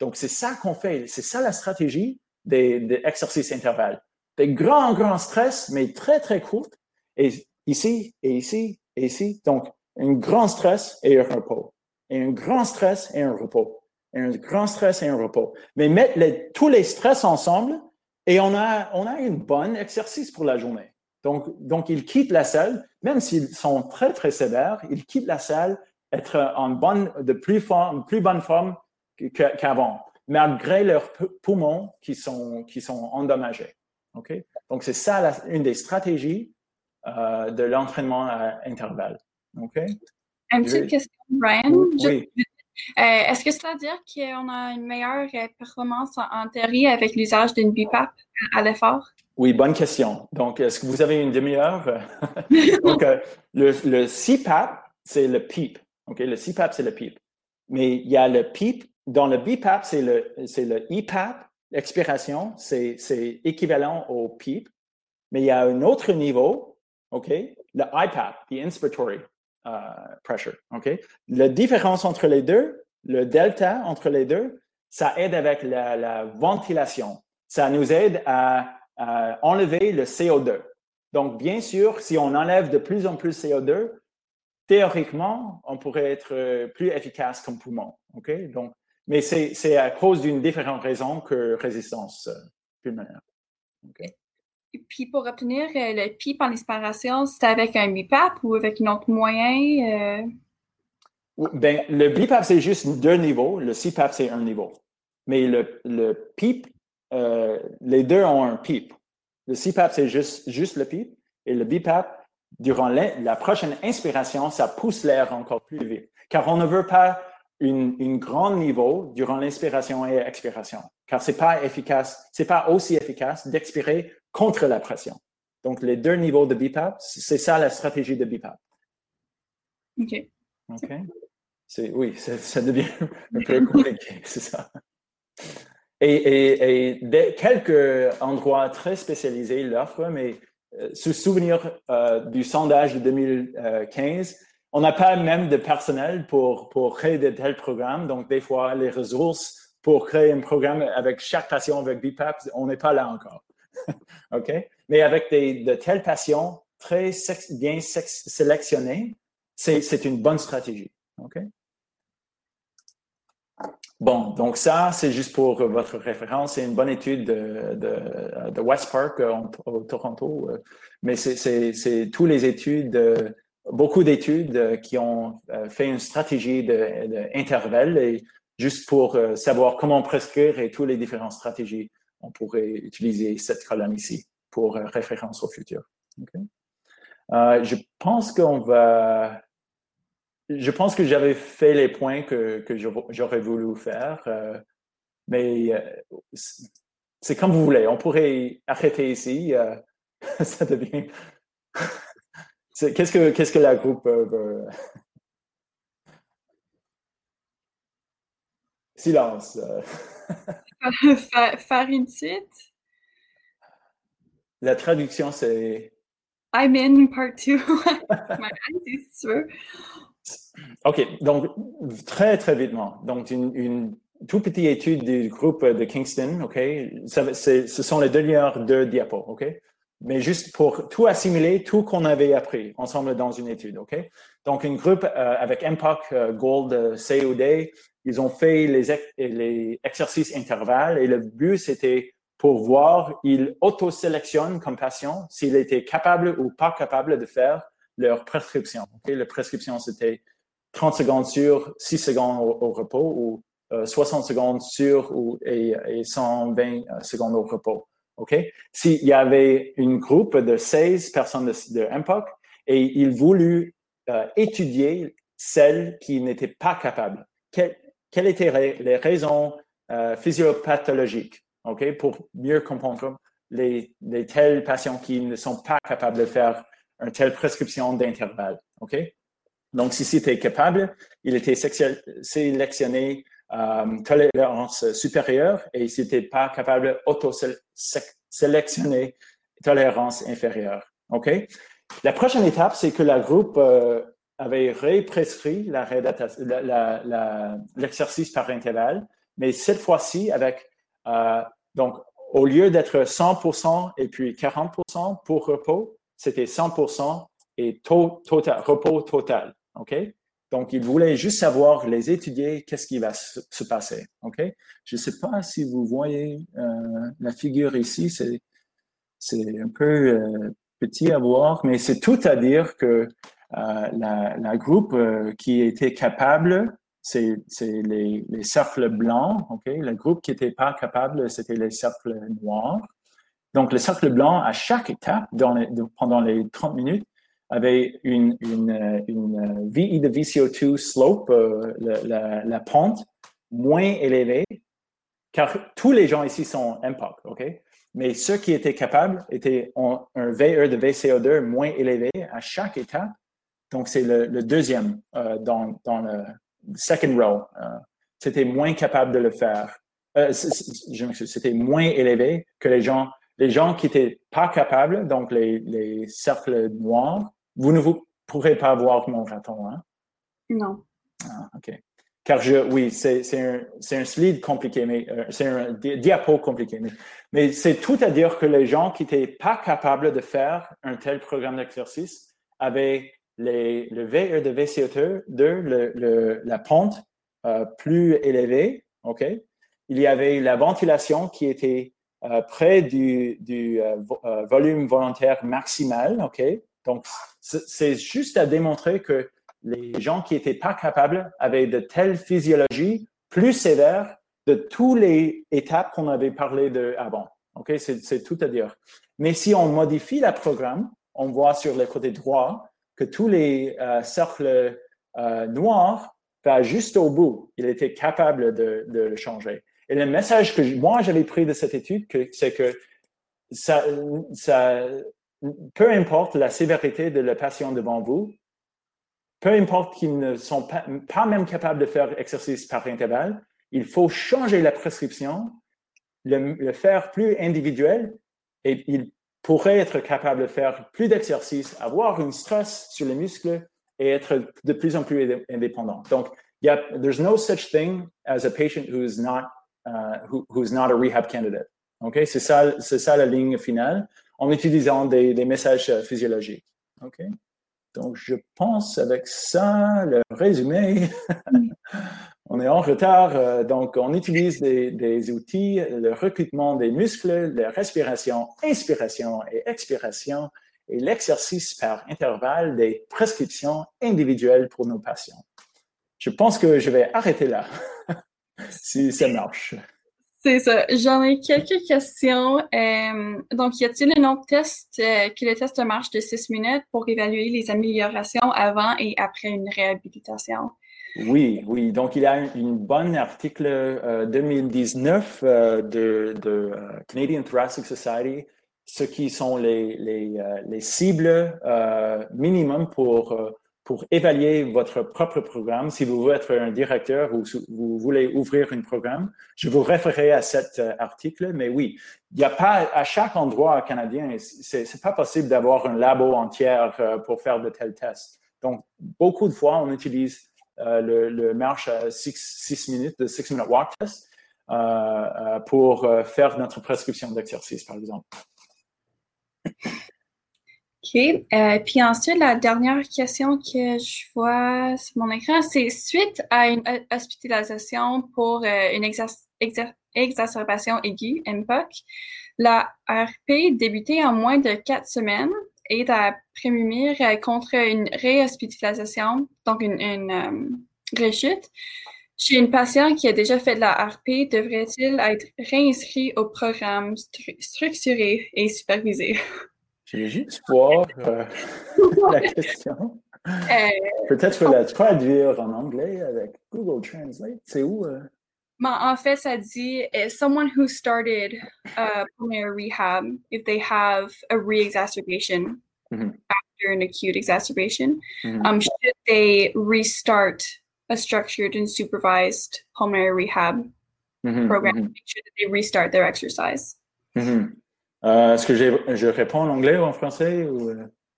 Donc, c'est ça qu'on fait. C'est ça la stratégie des, exercices intervalles. Des grands, grands stress, mais très, très courts. Et ici, et ici, et ici. Donc, un grand stress et un repos. Et un grand stress et un repos. Et un grand stress et un repos. Mais mettre tous les stress ensemble, et on a, on a un bon exercice pour la journée. Donc, donc, ils quittent la salle, même s'ils sont très, très sévères, ils quittent la salle être en bonne, de plus, forme, plus bonne forme qu'avant, malgré leurs poumons qui sont, qui sont endommagés. OK? Donc, c'est ça une des stratégies euh, de l'entraînement à intervalle. OK? Une petite question, Brian. Oui. Euh, est-ce que ça veut dire qu'on a une meilleure euh, performance en, théorie avec l'usage d'une BIPAP à l'effort? Oui, bonne question. Donc, est-ce que vous avez une demi-heure? Donc, euh, le, le, CPAP, c'est le PEEP. OK? Le CPAP, c'est le PEEP. Mais il y a le PEEP. Dans le BIPAP, c'est le, le EPAP. L'expiration, c'est, c'est équivalent au PEEP. Mais il y a un autre niveau, OK? Le IPAP, the inspiratory. Euh, pressure. OK? La différence entre les deux, le delta entre les deux, ça aide avec la, ventilation. Ça nous aide à, enlever le CO2. Donc, bien sûr, si on enlève de plus en plus CO2, théoriquement, on pourrait être euh, plus efficace comme poumon. OK? Donc, mais c'est à cause d'une différente raison que résistance euh, pulmonaire. OK? Puis pour obtenir euh, le PIP en inspiration, c'est avec un BIPAP ou avec un autre moyen? Euh? Ben, le BIPAP, c'est juste deux niveaux. Le CPAP, c'est un niveau. Mais le, le PIP, euh, les deux ont un PIP. Le CPAP, c'est juste, juste le PIP. Et le BIPAP, durant la, prochaine inspiration, ça pousse l'air encore plus vite. Car on ne veut pas un grand niveau durant l'inspiration et l'expiration. Car c'est pas efficace, c'est pas aussi efficace d'expirer contre la pression. Donc, les deux niveaux de BIPAP, c'est ça la stratégie de BIPAP. OK. OK. Oui, ça devient un peu compliqué, c'est ça. Et, et, quelques endroits très spécialisés l'offrent, mais euh, se souvenir euh, du sondage de 2015, on n'a pas même de personnel pour, pour créer de tels programmes. Donc, des fois, les ressources pour créer un programme avec chaque patient avec BIPAP, on n'est pas là encore. OK? Mais avec des, de telles patients très bien sélectionnés, c'est une bonne stratégie. OK? Bon, donc ça, c'est juste pour votre référence. C'est une bonne étude de, de, de West Park euh, au Toronto. Euh, mais c'est tous les études, euh, beaucoup d'études qui ont fait une stratégie d'intervalle. Et juste pour savoir comment prescrire et toutes les différentes stratégies, on pourrait utiliser cette colonne ici pour référence au futur. je pense qu'on va je pense que j'avais fait les points que, j'aurais voulu faire, mais c'est comme vous voulez. On pourrait arrêter ici. ça devient. qu'est-ce que qu'est-ce que la groupe veut? Silence. Faire une suite? La traduction, c'est. I'm in part two. OK, donc très, très vitement. Donc, une, une toute petite étude du groupe de Kingston, OK? ce sont les dernières deux diapos, OK? Mais juste pour tout assimiler, tout qu'on avait appris ensemble dans une étude, OK? Donc, un groupe euh, avec MPOC, euh, Gold, euh, COD, ils ont fait les, exercices intervalles et le but, c'était pour voir, ils auto-sélectionnent comme patient s'ils étaient capables ou pas capables de faire leur prescription. Okay? La prescription, c'était 30 secondes sur, 6 secondes au, repos ou 60 secondes sur ou, et, 120 secondes au repos. OK? S'il y avait une groupe de 16 personnes de, de MPOC et ils voulaient étudier celles qui n'étaient pas capables, quelles étaient les raisons euh, physiopathologiques, OK, pour mieux comprendre les, tels patients qui ne sont pas capables de faire une telle prescription d'intervalle, OK? Donc, si c'était capable, il était sélectionné euh, tolérance supérieure et s'il n'était pas capable, auto-sélectionner tolérance inférieure, OK? La prochaine étape, c'est que la groupe euh, avait réprescrit l'exercice par intervalle, mais cette fois-ci avec, euh, donc, au lieu d'être 100% et puis 40% pour repos, c'était 100% et total, repos total. OK? Donc, il voulait juste savoir, les étudier, qu'est-ce qui va se, passer. OK? Je ne sais pas si vous voyez euh, la figure ici, c'est un peu euh, petit à voir, mais c'est tout à dire que euh, la, groupe euh, qui était capable, c'est les, les, cercles blancs. ok? Le groupe qui n'était pas capable, c'était les cercles noirs. Donc, le cercle blanc, à chaque étape, pendant les 30 minutes, avait une, une, une VE de VCO2 slope, euh, la, la, pente, moins élevée, car tous les gens ici sont MPOC, OK? Mais ceux qui étaient capables étaient ont un VE de VCO2 moins élevé à chaque étape donc, c'est le, deuxième euh, dans, dans, le second row. Euh, c'était moins capable de le faire. Euh, c'était moins élevé que les gens, les gens qui n'étaient pas capables, donc les, les, cercles noirs. Vous ne vous pourrez pas voir mon raton, hein? Non. Ah, OK. Car je, oui, c'est un, un, slide compliqué, mais c'est un diapo compliqué. Mais, mais c'est tout à dire que les gens qui n'étaient pas capables de faire un tel programme d'exercice avaient le VE de VCO2, le, la pente euh, plus élevée, OK? Il y avait la ventilation qui était euh, près du, du euh, volume volontaire maximal, OK? Donc, c'est juste à démontrer que les gens qui n'étaient pas capables avaient de telles physiologies plus sévères de toutes les étapes qu'on avait parlé de avant. OK? C'est tout à dire. Mais si on modifie le programme, on voit sur le côté droit que tous les euh, cercles euh, noirs va juste au bout. Il était capable de, le changer. Et le message que moi j'avais pris de cette étude, c'est que ça, ça, peu importe la sévérité de la patient devant vous, peu importe qu'ils ne sont pas, même capables de faire exercice par intervalle, il faut changer la prescription, le, faire plus individuel et il pourrait être capable de faire plus d'exercices, avoir une stress sur les muscles et être de plus en plus indépendant. Donc, il y a, there's no such thing as a patient who is not, uh, who, who's not a rehab candidate. OK? C'est ça, c'est ça la ligne finale en utilisant des, des messages physiologiques. OK? Donc, je pense avec ça, le résumé, on est en retard. Euh, donc, on utilise des, outils, le recrutement des muscles, la respiration, inspiration et expiration et l'exercice par intervalle des prescriptions individuelles pour nos patients. Je pense que je vais arrêter là. si ça marche. C'est ça. J'en ai quelques questions. Euh, donc, y a-t-il un autre test euh, que le test marche de six minutes pour évaluer les améliorations avant et après une réhabilitation? Oui, oui. Donc, il y a un bon article 2019 de, de Canadian Thoracic Society ce qui sont les, les, euh, les cibles euh, minimum pour, euh, pour évaluer votre propre programme. Si vous voulez être un directeur ou vous voulez ouvrir un programme, je vous référerai à cet article. Mais oui, il n'y a pas à chaque endroit canadien, c'est n'est pas possible d'avoir un labo entier pour faire de tels tests. Donc, beaucoup de fois, on utilise le, le, marche à 6 minutes, de 6 minute walk test, pour faire notre prescription d'exercice, par exemple. OK. Euh, puis ensuite, la dernière question que je vois sur mon écran, c'est suite à une hospitalisation pour euh, une exacerbation aiguë, MPOC, la RP débutée en moins de quatre semaines est à prémunir euh, contre une réhospitalisation, donc une, une rechute. Chez une patiente qui a déjà fait de la RP, devrait-il être réinscrit au programme structuré et supervisé? J'ai juste voir euh, la question. Euh, Peut-être la traduire en anglais avec Google Translate. C'est où? Euh? Ben, office fait, ça is someone who started uh, pulmonary rehab, if they have a re-exacerbation mm -hmm. after an acute exacerbation, mm -hmm. um, should they restart a structured and supervised pulmonary rehab mm-hmm, program, mm-hmm. make sure that they restart their exercise. Mm-hmm. Euh, Est-ce que je réponds en anglais ou en français ou...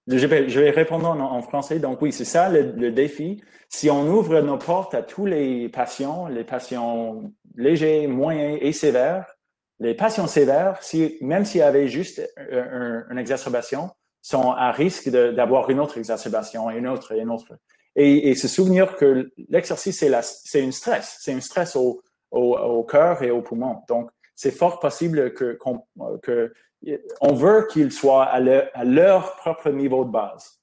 Je vais, je vais, répondre en, français. Donc oui, c'est ça le, le, défi. Si on ouvre nos portes à tous les patients, les patients légers, moyens et sévères, les patients sévères, si, même s'il y avait juste une un exacerbation, sont à risque d'avoir une autre exacerbation et une autre et une autre et, se souvenir que l'exercice, c'est une stress, c'est un stress au, au, cœur et au poumon. Donc, c'est fort possible que, que on veut qu'ils soient à leur, propre niveau de base,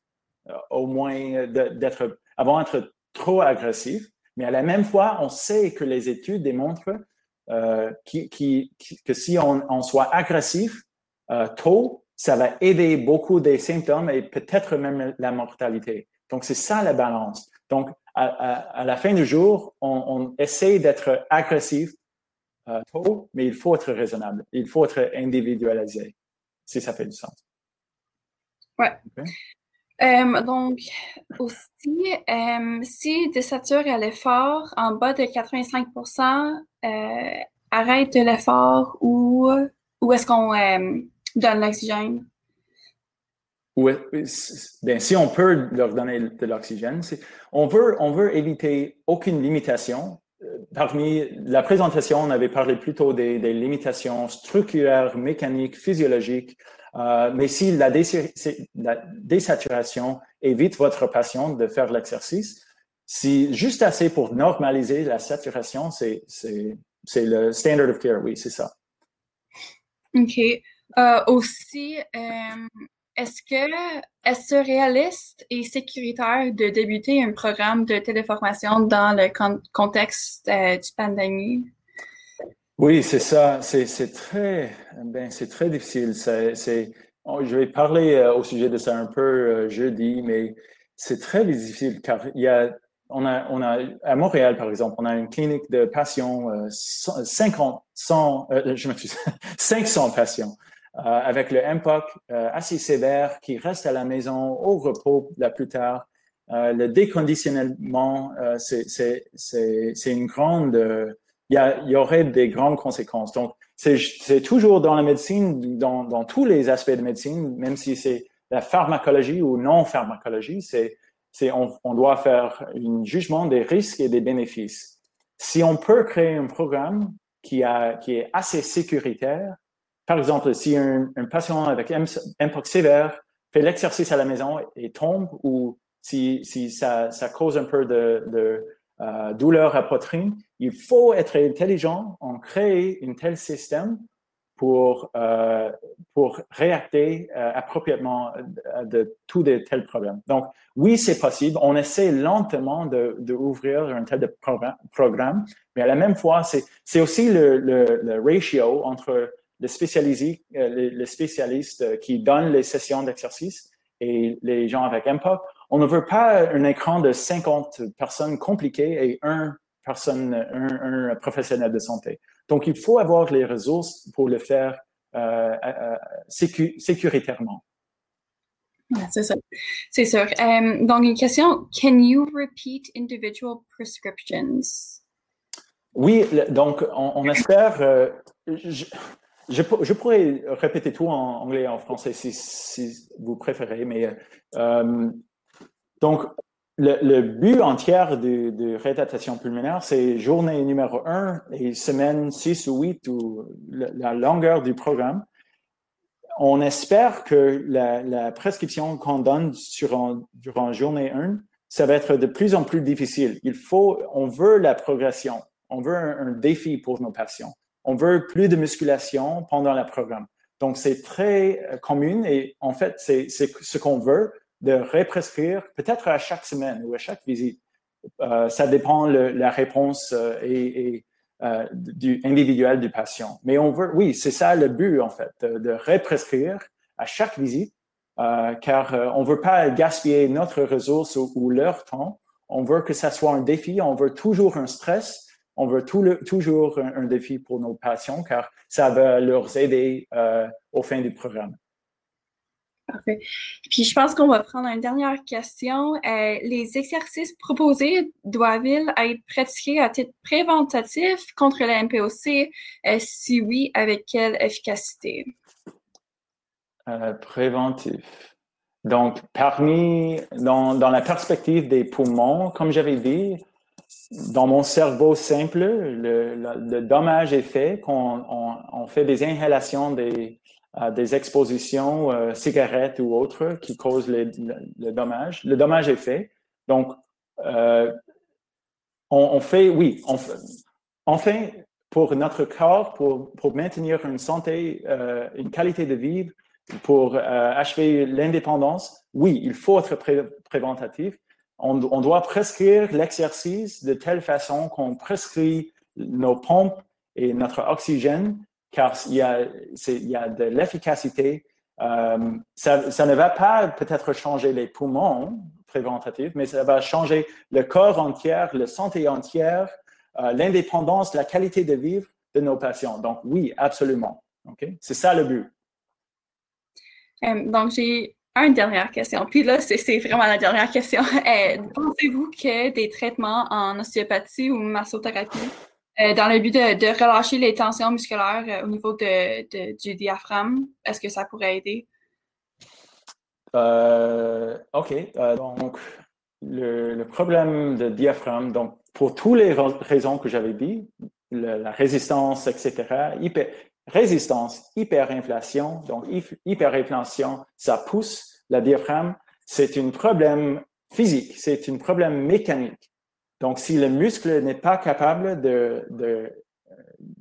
euh, au moins d'être, avant d'être trop agressif. Mais à la même fois, on sait que les études démontrent euh, que si on, on soit agressif euh, tôt, ça va aider beaucoup des symptômes et peut-être même la mortalité. Donc, c'est ça la balance. Donc, à, la fin du jour, on, essaie d'être agressif euh, tôt, mais il faut être raisonnable. Il faut être individualisé, si ça fait du sens. Ouais. Euh, donc, aussi, euh, si désature à l'effort en bas de 85% arrête de l'effort ou, ou est-ce qu'on donne l'oxygène? ben, si on peut leur donner de l'oxygène, on veut, on veut éviter aucune limitation. Parmi la présentation, on avait parlé plutôt des, limitations structurelles, mécaniques, physiologiques. Euh, mais si la, la, désaturation évite votre patient de faire l'exercice, si juste assez pour normaliser la saturation, c'est le standard of care, oui, c'est ça. OK. Euh, aussi, euh, est-ce que est-ce réaliste et sécuritaire de débuter un programme de téléformation dans le contexte euh, du pandémie? Oui, c'est ça. C'est très, ben, c'est très difficile. C'est, je vais parler euh, au sujet de ça un peu euh, jeudi, mais c'est très difficile car il y a, on a, on a, à Montréal, par exemple, on a une clinique de patients, 50, 100, je m'excuse, 500 patients. Euh, avec le MPOC euh, assez sévère qui reste à la maison au repos la plus tard. Euh, le déconditionnement, c'est une grande... Il y, y, aurait des grandes conséquences. Donc, c'est toujours dans la médecine, dans, dans, tous les aspects de médecine, même si c'est la pharmacologie ou non-pharmacologie, c'est on, on, doit faire un jugement des risques et des bénéfices. Si on peut créer un programme qui, a, qui est assez sécuritaire, par exemple, si un, patient avec impact sévère fait l'exercice à la maison et tombe ou si, si ça, ça cause un peu de, de euh, douleur à poitrine, il faut être intelligent en créer un tel système pour, euh, pour réacter euh, appropriément de tous de tels problèmes. Donc, oui, c'est possible. On essaie lentement d'ouvrir de, un tel de programme, mais à la même fois, c'est aussi le, le, ratio entre le, spécialisé, le, spécialiste qui donne les sessions d'exercice et les gens avec impact. On ne veut pas un écran de 50 personnes compliquées et un personne, un, professionnel de santé. Donc, il faut avoir les ressources pour le faire euh, euh, sécuritairement. c'est ça. C'est sûr. Euh, donc, une question, can you repeat individual prescriptions? Oui, donc on, espère, je, je, pourrais répéter tout en anglais et en français si, vous préférez, mais donc le, but entier de, de réadaptation pulmonaire, c'est journée numéro 1 et semaine 6 ou 8 ou la, longueur du programme. On espère que la, prescription qu'on donne durant journée 1, ça va être de plus en plus difficile. Il faut, on veut la progression, on veut un défi pour nos patients. On veut plus de musculation pendant le programme. Donc, c'est très euh, commun et en fait, c'est ce qu'on veut de represcrire peut-être à chaque semaine ou à chaque visite. Euh, ça dépend de la réponse euh, et, euh, du individuel du patient. Mais on veut, oui, c'est ça le but en fait, de, represcrire à chaque visite, car on veut pas gaspiller notre ressource ou, leur temps. On veut que ça soit un défi. On veut toujours un stress. On veut toujours un, un, défi pour nos patients, car ça va leur aider au fin du programme. Parfait. Puis je pense qu'on va prendre une dernière question. Euh, les exercices proposés doivent-ils être pratiqués à titre préventatif contre la MPOC? Euh, si oui, avec quelle efficacité? Euh, préventif. Donc, parmi, dans, dans, la perspective des poumons, comme j'avais dit, dans mon cerveau simple, le, dommage est fait quand on, fait des inhalations des, des expositions, euh, cigarettes ou autres, qui causent le, dommage. Le dommage est fait. Donc, euh, on, fait, oui, on, enfin, pour notre corps, pour, maintenir une santé, euh, une qualité de vie, pour achever l'indépendance, oui, il faut être préventatif. On, doit prescrire l'exercice de telle façon qu'on prescrit nos pompes et notre oxygène car il y a, de l'efficacité. Euh, ça, ça, ne va pas peut-être changer les poumons préventatifs, mais ça va changer le corps entier, la santé entière, euh, l'indépendance, la qualité de vivre de nos patients. Donc oui, absolument. Okay? C'est ça le but. Euh, donc j'ai une dernière question. Puis là, c'est vraiment la dernière question. Pensez-vous que des traitements en ostéopathie ou massothérapie euh, dans le but de, relâcher les tensions musculaires euh, au niveau du diaphragme, est-ce que ça pourrait aider? Euh, OK. donc, le, problème de diaphragme, donc, pour toutes les raisons que j'avais dit, la résistance, etc., hyper, résistance, hyperinflation, donc hyperinflation, ça pousse la diaphragme, c'est un problème physique, c'est un problème mécanique. Donc, si le muscle n'est pas capable de,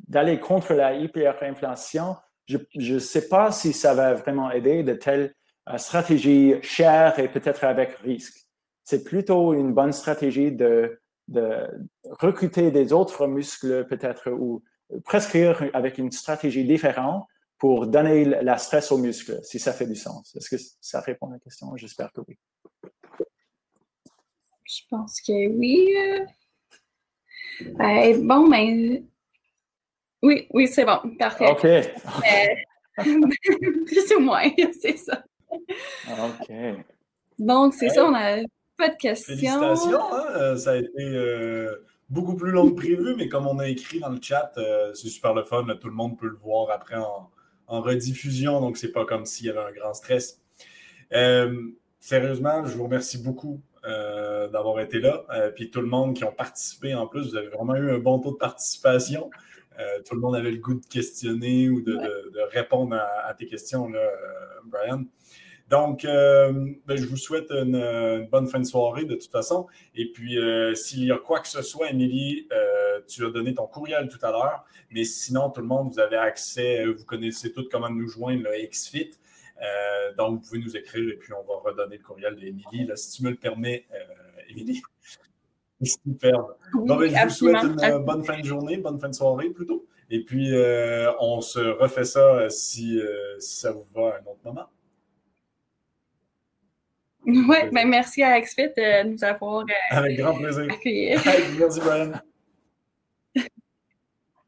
d'aller contre la hyperinflation, je ne sais pas si ça va vraiment aider de telles euh, stratégies chères et peut-être avec risque. C'est plutôt une bonne stratégie de, de recruter des autres muscles peut-être ou prescrire avec une stratégie différente pour donner la stress aux muscles, si ça fait du sens. Est-ce que ça répond à la question? J'espère que oui. Je pense que oui. Euh, bon, mais. Oui, oui, c'est bon. Parfait. OK. plus ou moins, c'est ça. OK. Donc, c'est ça, on a pas de questions. Félicitations, hein? Euh, ça a été euh, beaucoup plus long que prévu, mais comme on a écrit dans le chat, c'est super le fun. tout le monde peut le voir après en, en rediffusion, donc c'est pas comme s'il y avait un grand stress. sérieusement, je vous remercie beaucoup euh, d'avoir été là. Euh, puis tout le monde qui ont participé en plus, vous avez vraiment eu un bon taux de participation. Euh, tout le monde avait le goût de questionner ou de, répondre à, tes questions, là, Brian. Donc, ben, je vous souhaite une, bonne fin de soirée de toute façon. Et puis, s'il y a quoi que ce soit, Émilie, tu as donné ton courriel tout à l'heure, mais sinon, tout le monde, vous avez accès, vous connaissez tout comment nous joindre, le XFIT. donc, vous pouvez nous écrire et puis on va redonner le courriel d'Émilie. Si tu me le permets, Émilie. Super. Ben, je vous souhaite une bonne fin de journée, bonne fin de soirée plutôt. Et puis, on se refait ça si, si ça vous va à un autre moment. Oui, ben merci à XFIT de nous avoir euh, Avec grand plaisir. merci, Brian.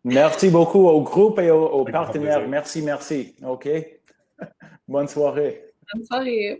Merci beaucoup au groupe et aux, aux partenaires. Merci, merci. OK? Bonne soirée. Bonne soirée.